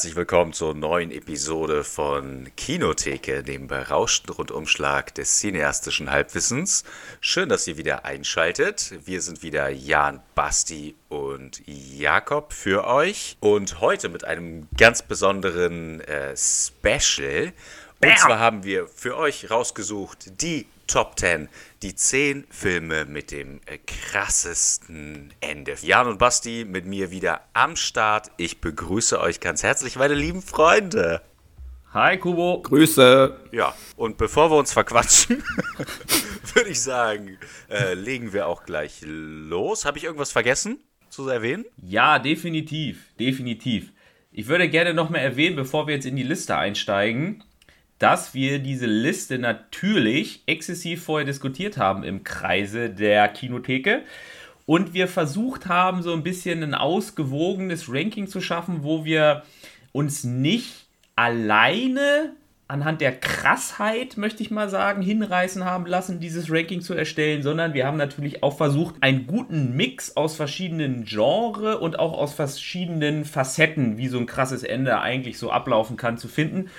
herzlich willkommen zur neuen Episode von Kinotheke, dem berauschten Rundumschlag des cineastischen Halbwissens. Schön, dass ihr wieder einschaltet. Wir sind wieder Jan, Basti und Jakob für euch und heute mit einem ganz besonderen äh, Special. Und zwar haben wir für euch rausgesucht die Top 10, die 10 Filme mit dem äh, krassesten Ende. Jan und Basti mit mir wieder am Start. Ich begrüße euch ganz herzlich, meine lieben Freunde. Hi Kubo. Grüße. Ja, und bevor wir uns verquatschen, würde ich sagen, äh, legen wir auch gleich los. Habe ich irgendwas vergessen zu erwähnen? Ja, definitiv, definitiv. Ich würde gerne noch mal erwähnen, bevor wir jetzt in die Liste einsteigen, dass wir diese Liste natürlich exzessiv vorher diskutiert haben im Kreise der Kinotheke und wir versucht haben, so ein bisschen ein ausgewogenes Ranking zu schaffen, wo wir uns nicht alleine anhand der Krassheit, möchte ich mal sagen, hinreißen haben lassen, dieses Ranking zu erstellen, sondern wir haben natürlich auch versucht, einen guten Mix aus verschiedenen Genres und auch aus verschiedenen Facetten, wie so ein krasses Ende eigentlich so ablaufen kann, zu finden.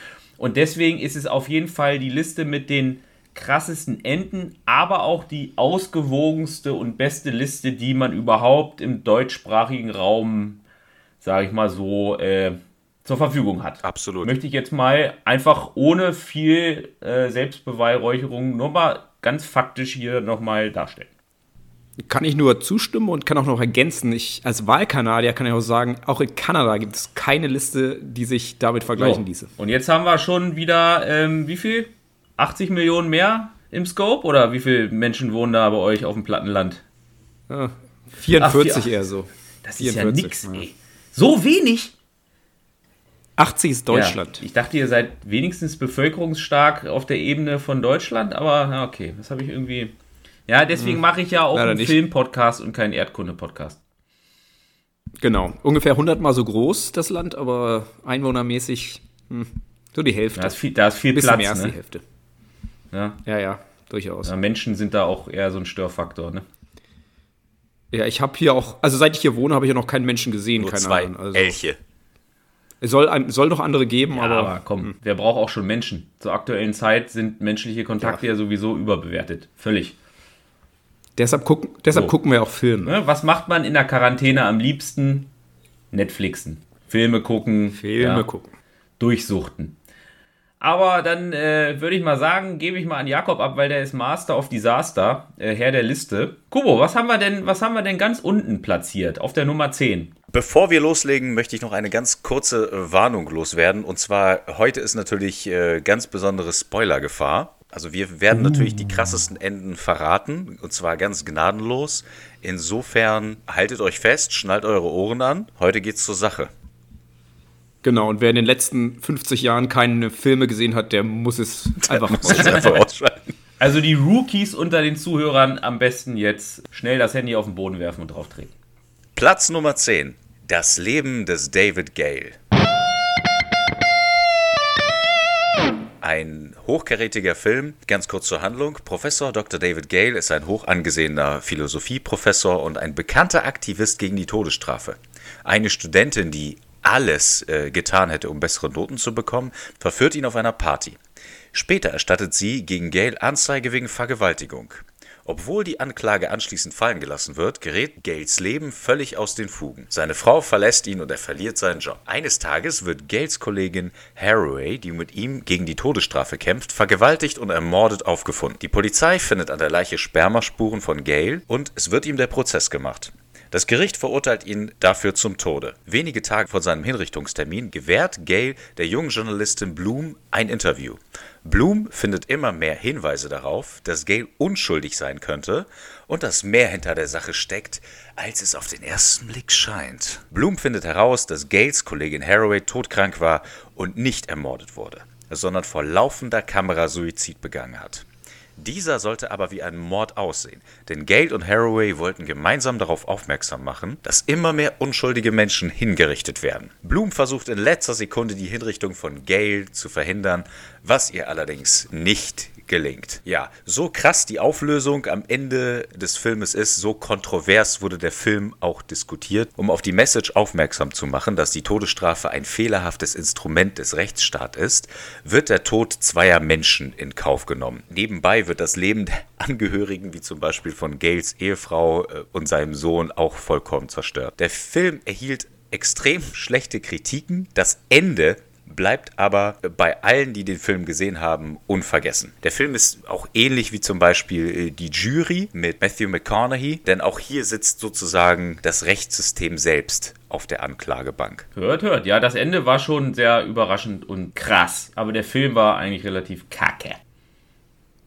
Und deswegen ist es auf jeden Fall die Liste mit den krassesten Enden, aber auch die ausgewogenste und beste Liste, die man überhaupt im deutschsprachigen Raum, sage ich mal so, äh, zur Verfügung hat. Absolut. Möchte ich jetzt mal einfach ohne viel äh, Selbstbeweihräucherung nur mal ganz faktisch hier nochmal darstellen. Kann ich nur zustimmen und kann auch noch ergänzen. Ich als Wahlkanadier kann ich auch sagen, auch in Kanada gibt es keine Liste, die sich damit vergleichen So. ließe. Und jetzt haben wir schon wieder, ähm, wie viel? 80 Millionen mehr im Scope? Oder wie viele Menschen wohnen da bei euch auf dem Plattenland? Ja, 44 Ach, eher so. Das 44, ist ja nix, ey. So wenig? 80 ist Deutschland. Ja, ich dachte, ihr seid wenigstens bevölkerungsstark auf der Ebene von Deutschland, aber okay, das habe ich irgendwie. Ja, deswegen mache ich ja auch Leider einen. Film-Podcast und keinen Erdkunde-Podcast. Genau. Ungefähr 100 mal so groß, das Land, aber einwohnermäßig hm, so die Hälfte. Da ist viel, da ist viel Bisschen Platz. mehr als die Ne? Hälfte. Ja. Ja, ja, durchaus. Ja, Menschen sind da auch eher so ein Störfaktor. Ne? Ja, ich habe hier auch, also seit ich hier wohne, habe ich ja noch keinen Menschen gesehen, Nur keine zwei Ahnung. Also, Elche. es soll, soll noch andere geben, Aber, aber, aber komm, wer braucht auch schon Menschen? Zur aktuellen Zeit sind menschliche Kontakte ja, sowieso überbewertet. Völlig. Deshalb, gucken, deshalb So. gucken wir auch Filme. Ne? Was macht man in der Quarantäne am liebsten? Netflixen. Filme gucken. Filme ja, gucken. durchsuchten. Aber dann äh, würde ich mal sagen, gebe ich mal an Jakob ab, weil der ist Master of Disaster, äh, Herr der Liste. Kubo, was haben wir denn, was haben wir denn ganz unten platziert? Auf der Nummer 10. Bevor wir loslegen, möchte ich noch eine ganz kurze äh, Warnung loswerden. Und zwar, heute ist natürlich äh, ganz besondere Spoilergefahr. Also wir werden natürlich die krassesten Enden verraten. Und zwar ganz gnadenlos. Insofern haltet euch fest, schnallt eure Ohren an. Heute geht's zur Sache. Genau, und wer in den letzten 50 Jahren keine Filme gesehen hat, der muss es einfach Muss jetzt einfach ausschalten. Also die Rookies unter den Zuhörern am besten jetzt schnell das Handy auf den Boden werfen und drauf treten. Platz Nummer 10. Das Leben des David Gale. Ein hochkarätiger Film, ganz kurz zur Handlung. Professor Dr. David Gale ist ein hoch angesehener Philosophieprofessor und ein bekannter Aktivist gegen die Todesstrafe. Eine Studentin, die alles äh, getan hätte, um bessere Noten zu bekommen, verführt ihn auf einer Party. Später erstattet sie gegen Gale Anzeige wegen Vergewaltigung. Obwohl die Anklage anschließend fallen gelassen wird, gerät Gales Leben völlig aus den Fugen. Seine Frau verlässt ihn und er verliert seinen Job. Eines Tages wird Gales Kollegin Haraway, die mit ihm gegen die Todesstrafe kämpft, vergewaltigt und ermordet aufgefunden. Die Polizei findet an der Leiche Spermaspuren von Gale und es wird ihm der Prozess gemacht. Das Gericht verurteilt ihn dafür zum Tode. Wenige Tage vor seinem Hinrichtungstermin gewährt Gale der jungen Journalistin Bloom ein Interview. Bloom findet immer mehr Hinweise darauf, dass Gale unschuldig sein könnte und dass mehr hinter der Sache steckt, als es auf den ersten Blick scheint. Bloom findet heraus, dass Gales Kollegin Haraway todkrank war und nicht ermordet wurde, sondern vor laufender Kamera Suizid begangen hat. Dieser sollte aber wie ein Mord aussehen, denn Gale und Haraway wollten gemeinsam darauf aufmerksam machen, dass immer mehr unschuldige Menschen hingerichtet werden. Bloom versucht in letzter Sekunde die Hinrichtung von Gale zu verhindern, was ihr allerdings nicht gelingt. Ja, so krass die Auflösung am Ende des Filmes ist, so kontrovers wurde der Film auch diskutiert, um auf die Message aufmerksam zu machen, dass die Todesstrafe ein fehlerhaftes Instrument des Rechtsstaats ist, wird der Tod zweier Menschen in Kauf genommen. Nebenbei wird das Leben der Angehörigen, wie zum Beispiel von Gales Ehefrau äh, und seinem Sohn, auch vollkommen zerstört. Der Film erhielt extrem schlechte Kritiken. Das Ende bleibt aber bei allen, die den Film gesehen haben, unvergessen. Der Film ist auch ähnlich wie zum Beispiel äh, die Jury mit Matthew McConaughey, denn auch hier sitzt sozusagen das Rechtssystem selbst auf der Anklagebank. Hört, hört. Ja, das Ende war schon sehr überraschend und krass, aber der Film war eigentlich relativ kacke.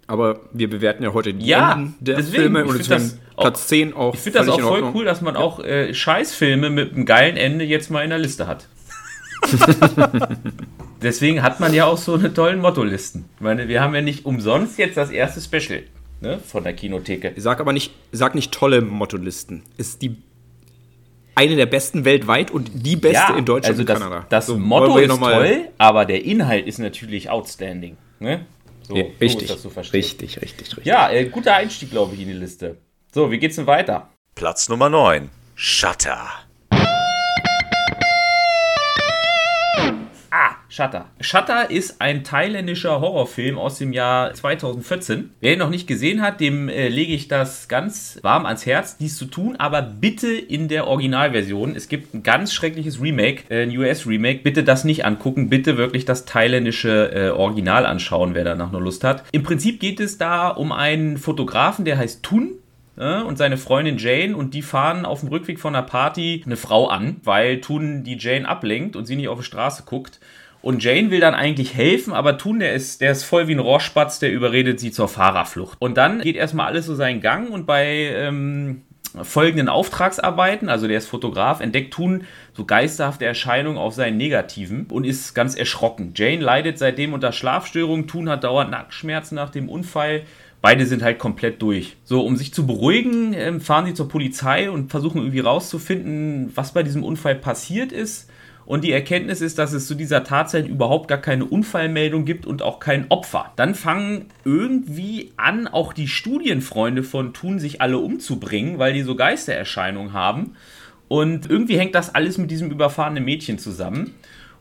Aber wir bewerten ja heute die Ja, Enden der deswegen, Filme ich und deswegen das auch- Platz 10 auch Ich finde das völlig auch in voll Ordnung. cool, dass man auch äh, Scheißfilme mit einem geilen Ende jetzt mal in der Liste hat. Deswegen hat man ja auch so eine tollen Mottolisten. Ich meine, wir haben ja nicht umsonst jetzt das erste Special ne, von der Kinotheke. Sag aber nicht, sag nicht tolle Mottolisten. Ist die eine der besten weltweit und die beste in Deutschland also und das, Kanada. das So, Motto ist toll, aber der Inhalt ist natürlich outstanding. Ne? So, Ja, so richtig, ist das zu verstehen. richtig, richtig, richtig. Ja, äh, guter Einstieg, glaube ich, in die Liste. So, wie geht's denn weiter? Platz Nummer 9. Shutter. Shutter. Shutter ist ein thailändischer Horrorfilm aus dem Jahr 2014. Wer ihn noch nicht gesehen hat, dem äh, lege ich das ganz warm ans Herz, dies zu tun, aber bitte in der Originalversion. Es gibt ein ganz schreckliches Remake, äh, ein US-Remake. Bitte das nicht angucken, bitte wirklich das thailändische äh, Original anschauen, wer danach noch Lust hat. Im Prinzip geht es da um einen Fotografen, der heißt Tun. Ja, und seine Freundin Jane und die fahren auf dem Rückweg von einer Party eine Frau an, weil Tun die Jane ablenkt und sie nicht auf die Straße guckt. Und Jane will dann eigentlich helfen, aber Tun, der ist, der ist voll wie ein Rohrspatz, der überredet sie zur Fahrerflucht. Und dann geht erstmal alles so seinen Gang und bei ähm, folgenden Auftragsarbeiten, also der ist Fotograf, entdeckt Tun so geisterhafte Erscheinungen auf seinen Negativen und ist ganz erschrocken. Jane leidet seitdem unter Schlafstörungen, Tun hat dauernd Nackenschmerzen nach dem Unfall. Beide sind halt komplett durch. So, um sich zu beruhigen, ähm, fahren sie zur Polizei und versuchen irgendwie rauszufinden, was bei diesem Unfall passiert ist. Und die Erkenntnis ist, dass es zu dieser Tatzeit überhaupt gar keine Unfallmeldung gibt und auch kein Opfer. Dann fangen irgendwie an, auch die Studienfreunde von Thun sich alle umzubringen, weil die so Geistererscheinungen haben. Und irgendwie hängt das alles mit diesem überfahrenen Mädchen zusammen.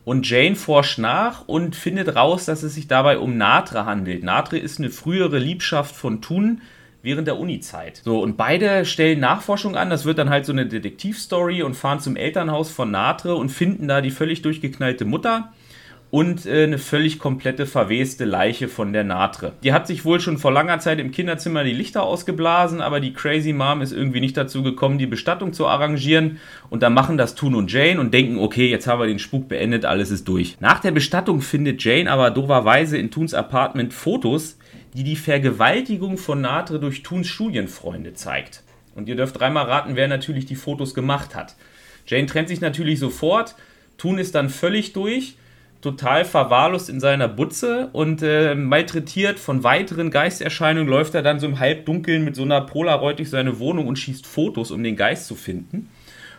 Und Jane forscht nach und findet raus, dass es sich dabei um Natre handelt. Natre ist eine frühere Liebschaft von Thun während der Uni-Zeit. So, und beide stellen Nachforschung an. Das wird dann halt so eine Detektivstory und fahren zum Elternhaus von Natre und finden da die völlig durchgeknallte Mutter und äh, eine völlig komplette verweste Leiche von der Natre. Die hat sich wohl schon vor langer Zeit im Kinderzimmer die Lichter ausgeblasen, aber die Crazy Mom ist irgendwie nicht dazu gekommen, die Bestattung zu arrangieren. Und dann machen das Toon und Jane und denken, okay, jetzt haben wir den Spuk beendet, alles ist durch. Nach der Bestattung findet Jane aber doverweise in Toons Apartment Fotos, die die Vergewaltigung von Natre durch Toons Studienfreunde zeigt. Und ihr dürft dreimal raten, wer natürlich die Fotos gemacht hat. Jane trennt sich natürlich sofort, Toon ist dann völlig durch total verwahrlost in seiner Butze und äh, malträtiert von weiteren Geisterscheinungen läuft er dann so im Halbdunkeln mit so einer Polaroid durch seine Wohnung und schießt Fotos, um den Geist zu finden.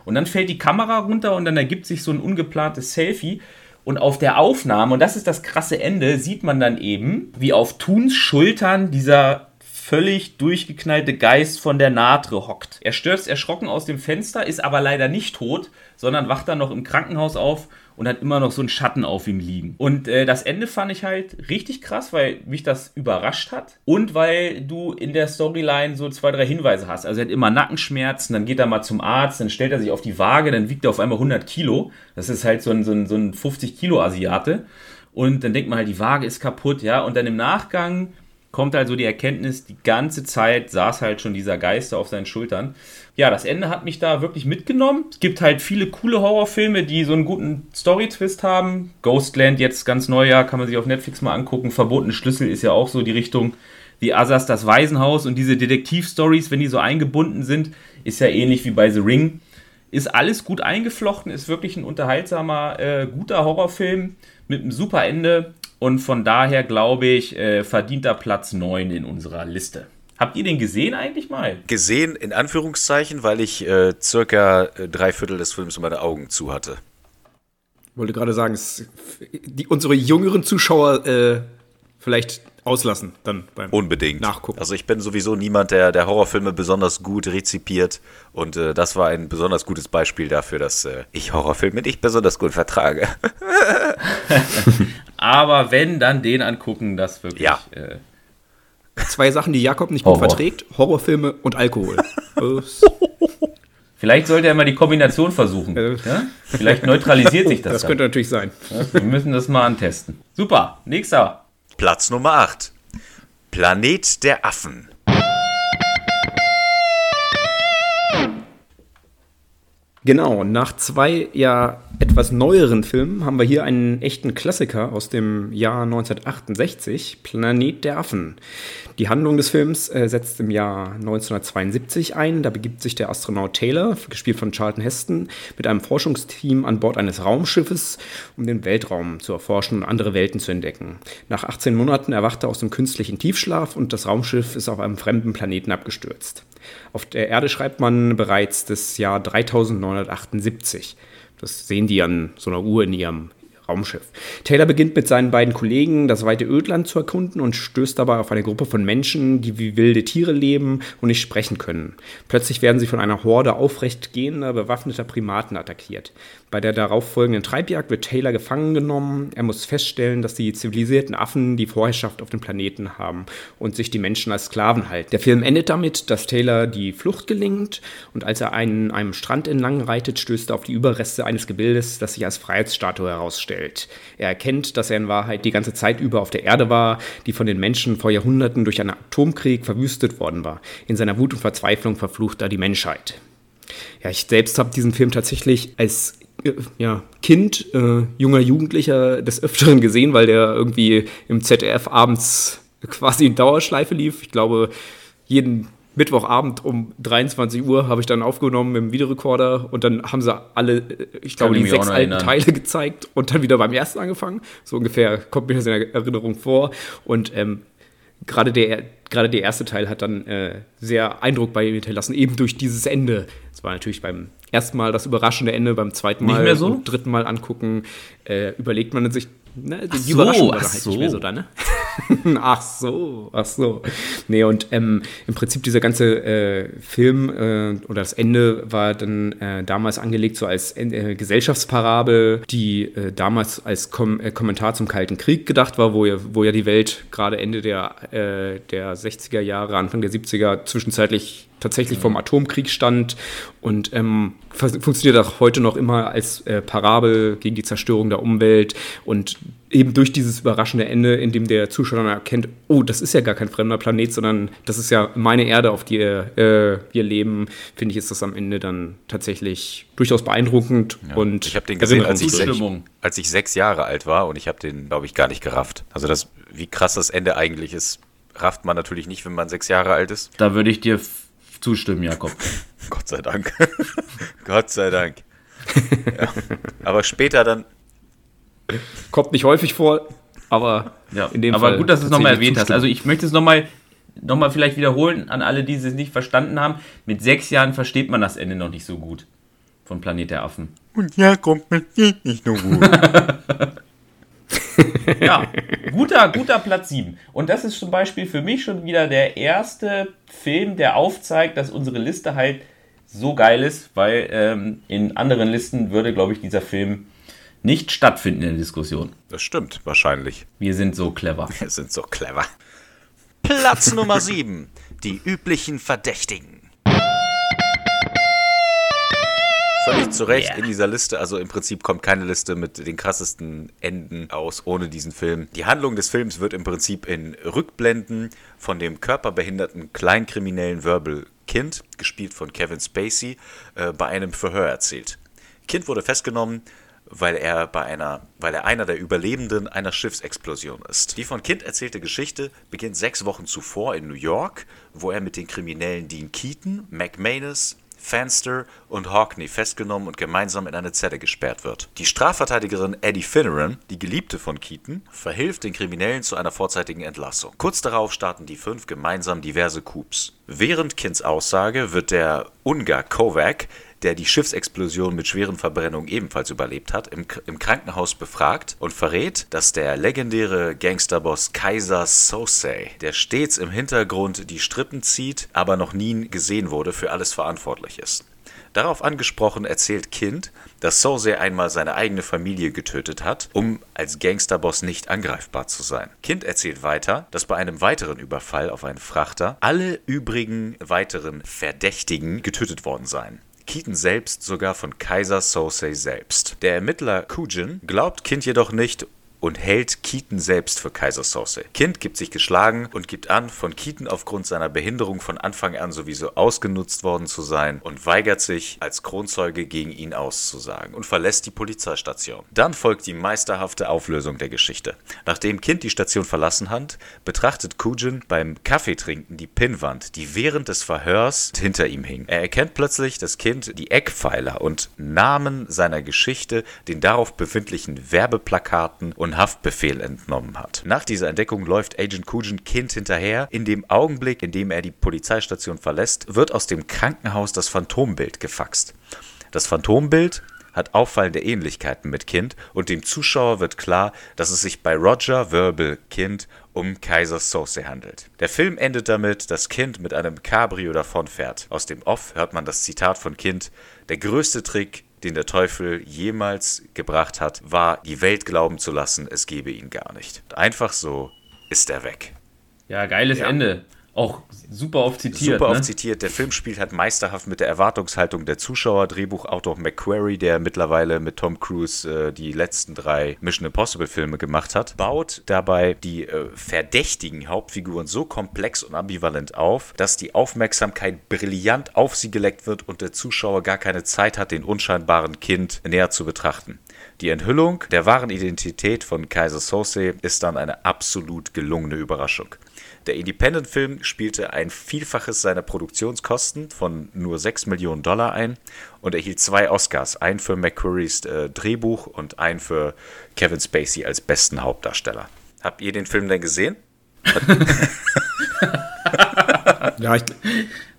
Und dann fällt die Kamera runter und dann ergibt sich so ein ungeplantes Selfie. Und auf der Aufnahme, und das ist das krasse Ende, sieht man dann eben, wie auf Tuns Schultern dieser völlig durchgeknallte Geist von der Natre hockt. Er stürzt erschrocken aus dem Fenster, ist aber leider nicht tot, sondern wacht dann noch im Krankenhaus auf und hat immer noch so einen Schatten auf ihm liegen. Und äh, das Ende fand ich halt richtig krass, weil mich das überrascht hat und weil du in der Storyline so zwei, drei Hinweise hast. Also er hat immer Nackenschmerzen, dann geht er mal zum Arzt, dann stellt er sich auf die Waage, dann wiegt er auf einmal 100 Kilo. Das ist halt so ein, so ein, so ein 50 Kilo Asiate. Und dann denkt man halt, die Waage ist kaputt, ja. Und dann im Nachgang kommt halt so die Erkenntnis, die ganze Zeit saß halt schon dieser Geister auf seinen Schultern. Ja, das Ende hat mich da wirklich mitgenommen. Es gibt halt viele coole Horrorfilme, die so einen guten Story-Twist haben. Ghostland jetzt ganz neu, ja, kann man sich auf Netflix mal angucken. Verbotene Schlüssel ist ja auch so die Richtung. The Others, das Waisenhaus und diese Detektiv-Stories, wenn die so eingebunden sind, ist ja ähnlich wie bei The Ring. Ist alles gut eingeflochten, ist wirklich ein unterhaltsamer, äh, guter Horrorfilm mit einem super Ende. Und von daher glaube ich, äh, verdient er Platz 9 in unserer Liste. Habt ihr den gesehen eigentlich mal? Gesehen in Anführungszeichen, weil ich äh, circa äh, drei Viertel des Films meine Augen zu hatte. Ich wollte gerade sagen, es, die, unsere jüngeren Zuschauer äh, vielleicht auslassen dann beim Unbedingt. Nachgucken. Also ich bin sowieso niemand, der, der Horrorfilme besonders gut rezipiert. Und äh, das war ein besonders gutes Beispiel dafür, dass äh, ich Horrorfilme nicht besonders gut vertrage. Aber wenn, dann den angucken, das wirklich. Ja. Äh, Zwei Sachen, die Jakob nicht gut Horror. verträgt: Horrorfilme und Alkohol. Vielleicht sollte er mal die Kombination versuchen. Äh. Ja? Vielleicht neutralisiert sich das. das dann. könnte natürlich sein. Ja, Wir müssen das mal antesten. Super, nächster. Platz Nummer 8. Planet der Affen. Genau, nach zwei ja etwas neueren Filmen haben wir hier einen echten Klassiker aus dem Jahr 1968, Planet der Affen. Die Handlung des Films äh, setzt im Jahr 1972 ein. Da begibt sich der Astronaut Taylor, gespielt von Charlton Heston, mit einem Forschungsteam an Bord eines Raumschiffes, um den Weltraum zu erforschen und andere Welten zu entdecken. Nach 18 Monaten erwacht er aus dem künstlichen Tiefschlaf und das Raumschiff ist auf einem fremden Planeten abgestürzt. Auf der Erde schreibt man bereits das Jahr 3978. Das sehen die an so einer Uhr in ihrem Raumschiff. Taylor beginnt mit seinen beiden Kollegen das weite Ödland zu erkunden und stößt dabei auf eine Gruppe von Menschen, die wie wilde Tiere leben und nicht sprechen können. Plötzlich werden sie von einer Horde aufrecht gehender, bewaffneter Primaten attackiert. Bei der darauffolgenden Treibjagd wird Taylor gefangen genommen. Er muss feststellen, dass die zivilisierten Affen die Vorherrschaft auf dem Planeten haben und sich die Menschen als Sklaven halten. Der Film endet damit, dass Taylor die Flucht gelingt und als er einen, einem Strand entlang reitet, stößt er auf die Überreste eines Gebildes, das sich als Freiheitsstatue herausstellt. Er erkennt, dass er in Wahrheit die ganze Zeit über auf der Erde war, die von den Menschen vor Jahrhunderten durch einen Atomkrieg verwüstet worden war. In seiner Wut und Verzweiflung verflucht er die Menschheit. Ja, ich selbst habe diesen Film tatsächlich als ja, Kind, äh, junger Jugendlicher des Öfteren gesehen, weil der irgendwie im ZDF abends quasi in Dauerschleife lief. Ich glaube, jeden Mittwochabend um 23 Uhr habe ich dann aufgenommen mit dem Videorekorder und dann haben sie alle, äh, ich glaube, die sechs alten. Teile gezeigt und dann wieder beim ersten angefangen. So ungefähr kommt mir das in der Erinnerung vor. Und ähm, gerade der, gerade der erste Teil hat dann äh, sehr Eindruck bei mir hinterlassen, eben durch dieses Ende. Es war natürlich beim ersten Mal das überraschende Ende, beim zweiten Mal so? und dritten Mal angucken, äh, überlegt man sich, ne, die so, Überraschung war ach halt so. nicht mehr so da, ne? ach so, ach so. Nee, und ähm, im Prinzip dieser ganze äh, Film äh, oder das Ende war dann äh, damals angelegt so als äh, Gesellschaftsparabel, die äh, damals als Kom äh, Kommentar zum Kalten Krieg gedacht war, wo ja, wo ja die Welt gerade Ende der, der 60er Jahre, Anfang der 70er zwischenzeitlich tatsächlich vom Atomkrieg stand und ähm, funktioniert auch heute noch immer als äh, Parabel gegen die Zerstörung der Umwelt. Und eben durch dieses überraschende Ende, in dem der Zuschauer dann erkennt, oh, das ist ja gar kein fremder Planet, sondern das ist ja meine Erde, auf die äh, wir leben, finde ich, ist das am Ende dann tatsächlich durchaus beeindruckend und Ich habe den gesehen, als ich, sechs, als ich sechs Jahre alt war und ich habe den, glaube ich, gar nicht gerafft. Also das, wie krass das Ende eigentlich ist, rafft man natürlich nicht, wenn man sechs Jahre alt ist. Da würde ich dir zustimmen, Jakob. Gott sei Dank. Gott sei Dank. Ja. Aber später dann, Kommt nicht häufig vor, aber Ja, in dem aber Fall gut, dass du es nochmal erwähnt hast. zustimmen. Also ich möchte es nochmal noch mal vielleicht wiederholen an alle, die es nicht verstanden haben. Mit sechs Jahren versteht man das Ende noch nicht so gut von Planet der Affen. und ja, kommt mir nicht nur gut. Ja, guter, guter Platz 7. Und das ist zum Beispiel für mich schon wieder der erste Film, der aufzeigt, dass unsere Liste halt so geil ist, weil ähm, in anderen Listen würde, glaube ich, dieser Film nicht stattfinden in der Diskussion. Das stimmt, wahrscheinlich. Wir sind so clever. Wir sind so clever. Platz Nummer 7. Die üblichen Verdächtigen. Völlig zu Recht Yeah. in dieser Liste, also im Prinzip kommt keine Liste mit den krassesten Enden aus ohne diesen Film. Die Handlung des Films wird im Prinzip in Rückblenden von dem körperbehinderten kleinkriminellen Verbal Kind, gespielt von Kevin Spacey, äh, bei einem Verhör erzählt. Kind wurde festgenommen, weil er bei einer, weil er einer der Überlebenden einer Schiffsexplosion ist. Die von Kind erzählte Geschichte beginnt sechs Wochen zuvor in New York, wo er mit den Kriminellen Dean Keaton, McManus, Fanster und Hawkney festgenommen und gemeinsam in eine Zelle gesperrt wird. Die Strafverteidigerin Eddie Finneran, die Geliebte von Keaton, verhilft den Kriminellen zu einer vorzeitigen Entlassung. Kurz darauf starten die fünf gemeinsam diverse Coups. Während Kinds Aussage wird der Ungar Kovac, der die Schiffsexplosion mit schweren Verbrennungen ebenfalls überlebt hat, im, im Krankenhaus befragt und verrät, dass der legendäre Gangsterboss Kaiser Sosei, der stets im Hintergrund die Strippen zieht, aber noch nie gesehen wurde, für alles verantwortlich ist. Darauf angesprochen erzählt Kind, dass Sosei einmal seine eigene Familie getötet hat, um als Gangsterboss nicht angreifbar zu sein. Kind erzählt weiter, dass bei einem weiteren Überfall auf einen Frachter alle übrigen weiteren Verdächtigen getötet worden seien. Keaton selbst sogar von Kaiser Sosei selbst. Der Ermittler Kujin glaubt Kind jedoch nicht und hält Keaton selbst für Kaiser Sose. Kind gibt sich geschlagen und gibt an, von Keaton aufgrund seiner Behinderung von Anfang an sowieso ausgenutzt worden zu sein und weigert sich, als Kronzeuge gegen ihn auszusagen und verlässt die Polizeistation. Dann folgt die meisterhafte Auflösung der Geschichte. Nachdem Kind die Station verlassen hat, betrachtet Kujin beim Kaffeetrinken die Pinnwand, die während des Verhörs hinter ihm hing. Er erkennt plötzlich, dass Kind die Eckpfeiler und Namen seiner Geschichte den darauf befindlichen Werbeplakaten und Haftbefehl entnommen hat. Nach dieser Entdeckung läuft Agent Kujin Kind hinterher. In dem Augenblick, in dem er die Polizeistation verlässt, wird aus dem Krankenhaus das Phantombild gefaxt. Das Phantombild hat auffallende Ähnlichkeiten mit Kind und dem Zuschauer wird klar, dass es sich bei Roger Verbal Kind um Kaiser Sose handelt. Der Film endet damit, dass Kind mit einem Cabrio davonfährt. Aus dem Off hört man das Zitat von Kind: Der größte Trick, den der Teufel jemals gebracht hat, war, die Welt glauben zu lassen, es gebe ihn gar nicht. Einfach so ist er weg. Ja, geiles ja. Ende. Auch super oft zitiert. Super ne? oft zitiert. Der Film spielt halt meisterhaft mit der Erwartungshaltung der Zuschauer. Drehbuchautor McQuarrie, der mittlerweile mit Tom Cruise äh, die letzten drei Mission Impossible Filme gemacht hat, baut dabei die äh, verdächtigen Hauptfiguren so komplex und ambivalent auf, dass die Aufmerksamkeit brillant auf sie geleckt wird und der Zuschauer gar keine Zeit hat, den unscheinbaren Kind näher zu betrachten. Die Enthüllung der wahren Identität von Kaiser Sose ist dann eine absolut gelungene Überraschung. Der Independent-Film spielte ein Vielfaches seiner Produktionskosten von nur 6 Millionen Dollar ein und erhielt zwei Oscars, einen für McQuarries äh, Drehbuch und einen für Kevin Spacey als besten Hauptdarsteller. Habt ihr den Film denn gesehen? ja, ich,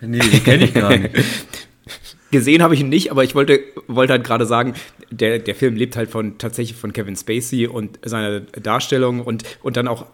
nee, den kenne ich gar nicht. Gesehen habe ich ihn nicht, aber ich wollte, wollte halt gerade sagen, der, der Film lebt halt von tatsächlich von Kevin Spacey und seiner Darstellung und, und dann auch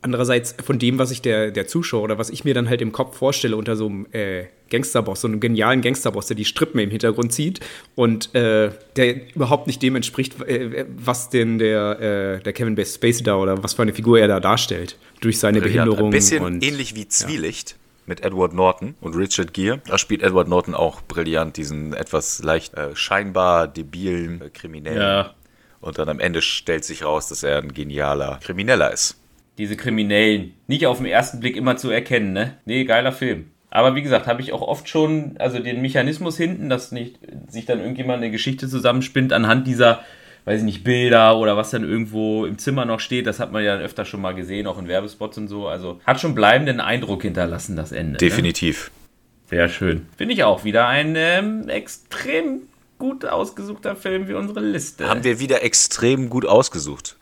andererseits von dem, was ich der, der Zuschauer oder was ich mir dann halt im Kopf vorstelle unter so einem äh, Gangsterboss, so einem genialen Gangsterboss, der die Strippen im Hintergrund zieht und äh, der überhaupt nicht dem entspricht, äh, was denn der, äh, der Kevin Spacey da oder was für eine Figur er da darstellt durch seine Brilliant. Behinderung. Ein bisschen und, ähnlich wie Zwielicht. Ja. Mit Edward Norton und Richard Gere. Da spielt Edward Norton auch brillant, diesen etwas leicht äh, scheinbar debilen äh, Kriminellen. Ja. Und dann am Ende stellt sich raus, dass er ein genialer Krimineller ist diese Kriminellen nicht auf den ersten Blick immer zu erkennen, ne? Nee, geiler Film. Aber wie gesagt, habe ich auch oft schon, also den Mechanismus hinten, dass nicht sich dann irgendjemand eine Geschichte zusammenspinnt anhand dieser, weiß ich nicht, Bilder oder was dann irgendwo im Zimmer noch steht, das hat man ja öfter schon mal gesehen, auch in Werbespots und so. Also hat schon bleibenden Eindruck hinterlassen, das Ende. Ne? Definitiv. Ne? Sehr schön. Finde ich auch wieder ein ähm, extrem gut ausgesuchter Film wie unsere Liste. Haben wir wieder extrem gut ausgesucht.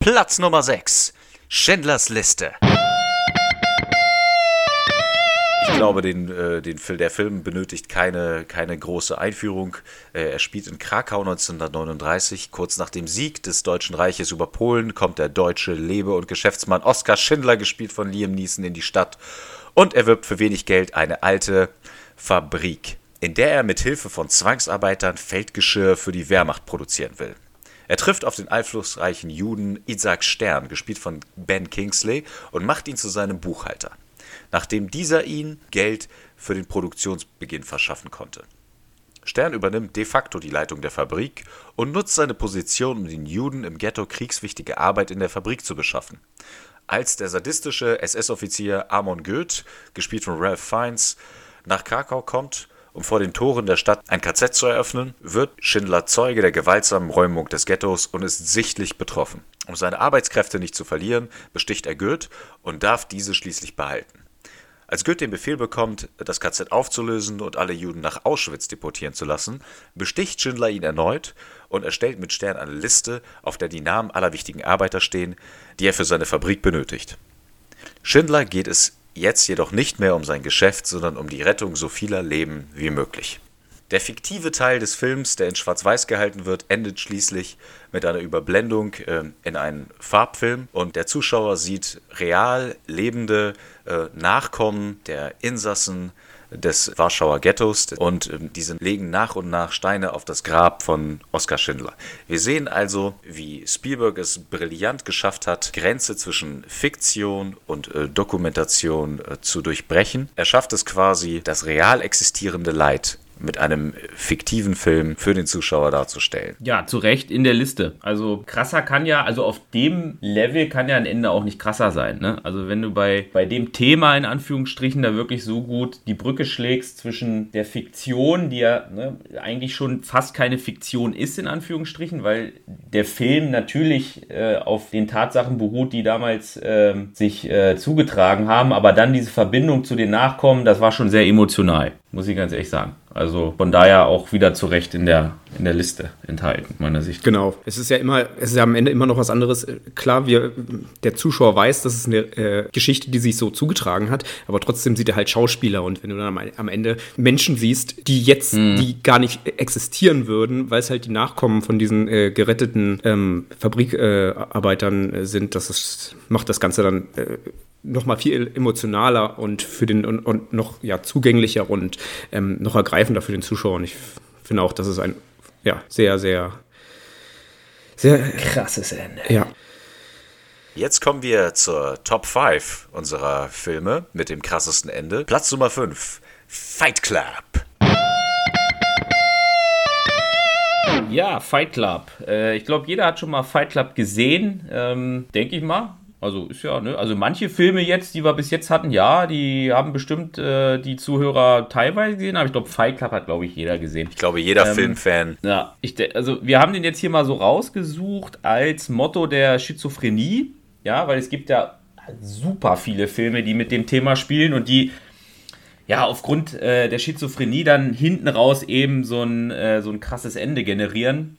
Platz Nummer 6. Schindlers Liste. Ich glaube, den, äh, den, der Film benötigt keine, keine große Einführung. Äh, er spielt in Krakau 1939. Kurz nach dem Sieg des Deutschen Reiches über Polen kommt der deutsche Lebe- und Geschäftsmann Oskar Schindler, gespielt von Liam Neeson, in die Stadt und erwirbt für wenig Geld eine alte Fabrik, in der er mit Hilfe von Zwangsarbeitern Feldgeschirr für die Wehrmacht produzieren will. Er trifft auf den einflussreichen Juden Isaac Stern, gespielt von Ben Kingsley, und macht ihn zu seinem Buchhalter, nachdem dieser ihn Geld für den Produktionsbeginn verschaffen konnte. Stern übernimmt de facto die Leitung der Fabrik und nutzt seine Position, um den Juden im Ghetto kriegswichtige Arbeit in der Fabrik zu beschaffen. Als der sadistische SS-Offizier Amon Goeth, gespielt von Ralph Fiennes, nach Krakau kommt um vor den Toren der Stadt ein KZ zu eröffnen, wird Schindler Zeuge der gewaltsamen Räumung des Ghettos und ist sichtlich betroffen. Um seine Arbeitskräfte nicht zu verlieren, besticht er Goeth und darf diese schließlich behalten. Als Goeth den Befehl bekommt, das KZ aufzulösen und alle Juden nach Auschwitz deportieren zu lassen, besticht Schindler ihn erneut und erstellt mit Stern eine Liste, auf der die Namen aller wichtigen Arbeiter stehen, die er für seine Fabrik benötigt. Schindler geht es Jetzt jedoch nicht mehr um sein Geschäft, sondern um die Rettung so vieler Leben wie möglich. Der fiktive Teil des Films, der in Schwarz-Weiß gehalten wird, endet schließlich mit einer Überblendung äh, in einen Farbfilm und der Zuschauer sieht real lebende äh, Nachkommen der Insassen des Warschauer Ghettos und äh, diese legen nach und nach Steine auf das Grab von Oskar Schindler. Wir sehen also, wie Spielberg es brillant geschafft hat, Grenze zwischen Fiktion und äh, Dokumentation äh, zu durchbrechen. Er schafft es quasi, das real existierende Leid mit einem fiktiven Film für den Zuschauer darzustellen. Ja, zu Recht in der Liste. Also krasser kann ja, also auf dem Level kann ja ein Ende auch nicht krasser sein. Ne? Also wenn du bei, bei dem Thema in Anführungsstrichen da wirklich so gut die Brücke schlägst zwischen der Fiktion, die ja ne, eigentlich schon fast keine Fiktion ist in Anführungsstrichen, weil der Film natürlich äh, auf den Tatsachen beruht, die damals äh, sich äh, zugetragen haben, aber dann diese Verbindung zu den Nachkommen, das war schon sehr emotional, muss ich ganz ehrlich sagen. Also von daher auch wieder zu Recht in der, in der Liste enthalten, meiner Sicht. Genau. Es ist ja immer, es ist ja am Ende immer noch was anderes. Klar, wir, der Zuschauer weiß, dass es eine äh, Geschichte, die sich so zugetragen hat, aber trotzdem sieht er halt Schauspieler und wenn du dann am, am Ende Menschen siehst, die jetzt, mhm. die gar nicht existieren würden, weil es halt die Nachkommen von diesen äh, geretteten ähm, Fabrikarbeitern äh, sind, das ist, macht das Ganze dann äh, noch mal viel emotionaler und für den und, und noch ja zugänglicher und ähm, noch ergreifender für den Zuschauer. Und ich finde auch, das ist ein ja sehr sehr sehr krasses Ende. Ja. Jetzt kommen wir zur Top 5 unserer Filme mit dem krassesten Ende. Platz Nummer 5, Fight Club. Ja, Fight Club. Äh, ich glaube, jeder hat schon mal Fight Club gesehen, ähm, denke ich mal. Also ist ja, ne? Also manche Filme jetzt, die wir bis jetzt hatten, ja, die haben bestimmt äh, die Zuhörer teilweise gesehen, aber ich glaube, Fight Club hat, glaube ich, jeder gesehen. Ich glaube, jeder ähm, Filmfan. Ja, ich, also wir haben den jetzt hier mal so rausgesucht als Motto der Schizophrenie, ja, weil es gibt ja super viele Filme, die mit dem Thema spielen und die ja aufgrund äh, der Schizophrenie dann hinten raus eben so ein, äh, so ein krasses Ende generieren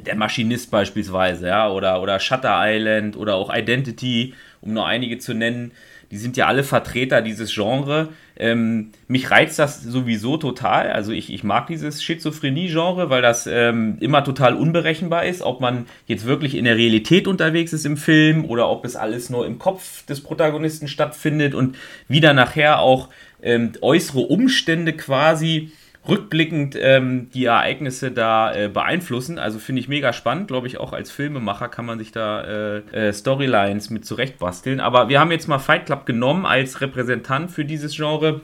der Maschinist beispielsweise, ja, oder, oder Shutter Island oder auch Identity, um nur einige zu nennen, die sind ja alle Vertreter dieses Genre. Ähm, mich reizt das sowieso total. Also ich, ich mag dieses Schizophrenie-Genre, weil das ähm, immer total unberechenbar ist, ob man jetzt wirklich in der Realität unterwegs ist im Film oder ob es alles nur im Kopf des Protagonisten stattfindet und wieder nachher auch ähm, äußere Umstände quasi rückblickend ähm, die Ereignisse da äh, beeinflussen. Also finde ich mega spannend. Glaube ich, auch als Filmemacher kann man sich da äh, äh, Storylines mit zurechtbasteln. Aber wir haben jetzt mal Fight Club genommen als Repräsentant für dieses Genre.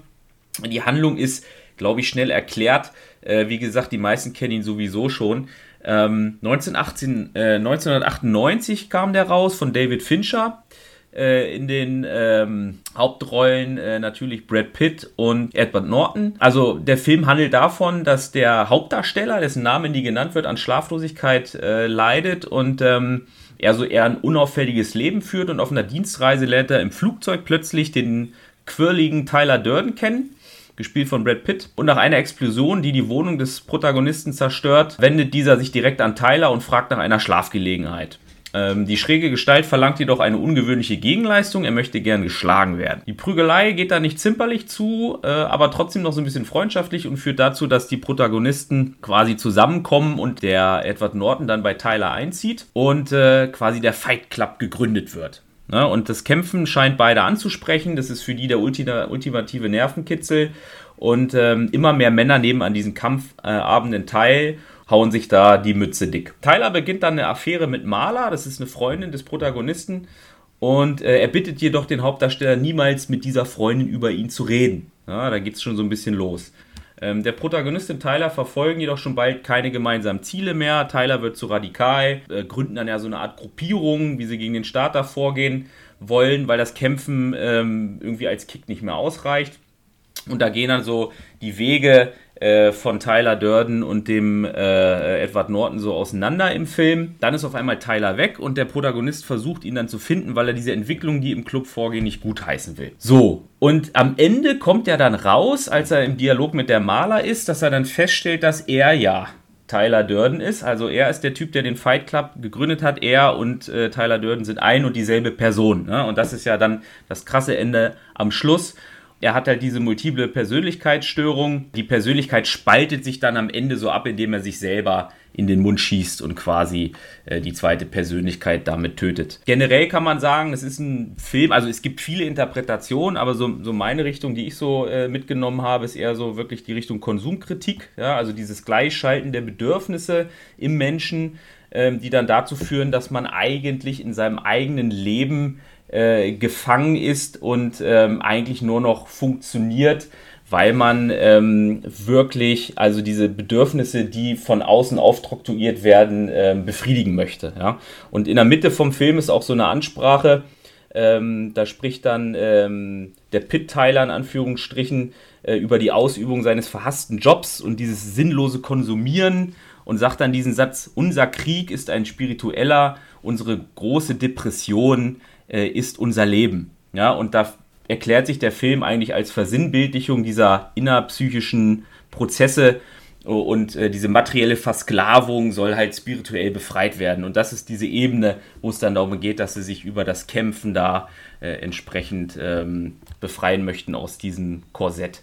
Die Handlung ist, glaube ich, schnell erklärt. Äh, wie gesagt, die meisten kennen ihn sowieso schon. Ähm, 1918, 1998 äh, kam der raus von David Fincher. Äh, in den ähm, Hauptrollen äh, natürlich Brad Pitt und Edward Norton. Also der Film handelt davon, dass der Hauptdarsteller, dessen Name nie genannt wird, an Schlaflosigkeit äh, leidet und ähm, er so eher ein unauffälliges Leben führt und auf einer Dienstreise lernt er im Flugzeug plötzlich den quirligen Tyler Durden kennen gespielt von Brad Pitt. Und nach einer Explosion, die die Wohnung des Protagonisten zerstört, wendet dieser sich direkt an Tyler und fragt nach einer Schlafgelegenheit. Ähm, die schräge Gestalt verlangt jedoch eine ungewöhnliche Gegenleistung. Er möchte gern geschlagen werden. Die Prügelei geht da nicht zimperlich zu, äh, aber trotzdem noch so ein bisschen freundschaftlich und führt dazu, dass die Protagonisten quasi zusammenkommen und der Edward Norton dann bei Tyler einzieht und äh, quasi der Fight Club gegründet wird. Ne? Und das Kämpfen scheint beide anzusprechen. Das ist für die der ultimative Nervenkitzel. Und ähm, immer mehr Männer nehmen an diesen Kampfabenden teil hauen sich da die Mütze dick. Tyler beginnt dann eine Affäre mit Marla, das ist eine Freundin des Protagonisten. Und äh, er bittet jedoch den Hauptdarsteller niemals mit dieser Freundin über ihn zu reden. Ja, da geht es schon so ein bisschen los. Ähm, der Protagonist und Tyler verfolgen jedoch schon bald keine gemeinsamen Ziele mehr. Tyler wird zu radikal, äh, gründen dann ja so eine Art Gruppierung, wie sie gegen den Starter vorgehen wollen, weil das Kämpfen ähm, irgendwie als Kick nicht mehr ausreicht. Und da gehen dann so die Wege äh, von Tyler Durden und dem äh, Edward Norton so auseinander im Film. Dann ist auf einmal Tyler weg und der Protagonist versucht ihn dann zu finden, weil er diese Entwicklung, die im Club vorgehen, nicht gutheißen will. So, und am Ende kommt er dann raus, als er im Dialog mit der Maler ist, dass er dann feststellt, dass er ja Tyler Durden ist. Also er ist der Typ, der den Fight Club gegründet hat. Er und äh, Tyler Durden sind ein und dieselbe Person. Ne? Und das ist ja dann das krasse Ende am Schluss. Er hat halt diese multiple Persönlichkeitsstörung. Die Persönlichkeit spaltet sich dann am Ende so ab, indem er sich selber in den Mund schießt und quasi äh, die zweite Persönlichkeit damit tötet. Generell kann man sagen, es ist ein Film, also es gibt viele Interpretationen, aber so, so meine Richtung, die ich so äh, mitgenommen habe, ist eher so wirklich die Richtung Konsumkritik, ja, also dieses Gleichschalten der Bedürfnisse im Menschen, äh, die dann dazu führen, dass man eigentlich in seinem eigenen Leben äh, gefangen ist und ähm, eigentlich nur noch funktioniert, weil man ähm, wirklich also diese Bedürfnisse, die von außen auftraktuiert werden, ähm, befriedigen möchte. Ja? Und in der Mitte vom Film ist auch so eine Ansprache, ähm, da spricht dann ähm, der Pitt-Teiler in Anführungsstrichen äh, über die Ausübung seines verhassten Jobs und dieses sinnlose Konsumieren und sagt dann diesen Satz, unser Krieg ist ein spiritueller, unsere große Depression äh, ist unser Leben. Ja, und da erklärt sich der Film eigentlich als Versinnbildlichung dieser innerpsychischen Prozesse und äh, diese materielle Versklavung soll halt spirituell befreit werden. Und das ist diese Ebene, wo es dann darum geht, dass sie sich über das Kämpfen da äh, entsprechend ähm, befreien möchten aus diesem Korsett.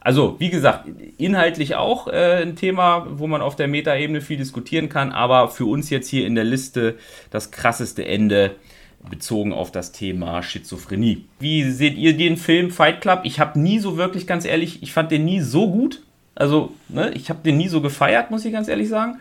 Also, wie gesagt, inhaltlich auch äh, ein Thema, wo man auf der Metaebene viel diskutieren kann, aber für uns jetzt hier in der Liste das krasseste Ende bezogen auf das Thema Schizophrenie. Wie seht ihr den Film Fight Club? Ich habe nie so wirklich, ganz ehrlich, ich fand den nie so gut. Also, ne, ich habe den nie so gefeiert, muss ich ganz ehrlich sagen.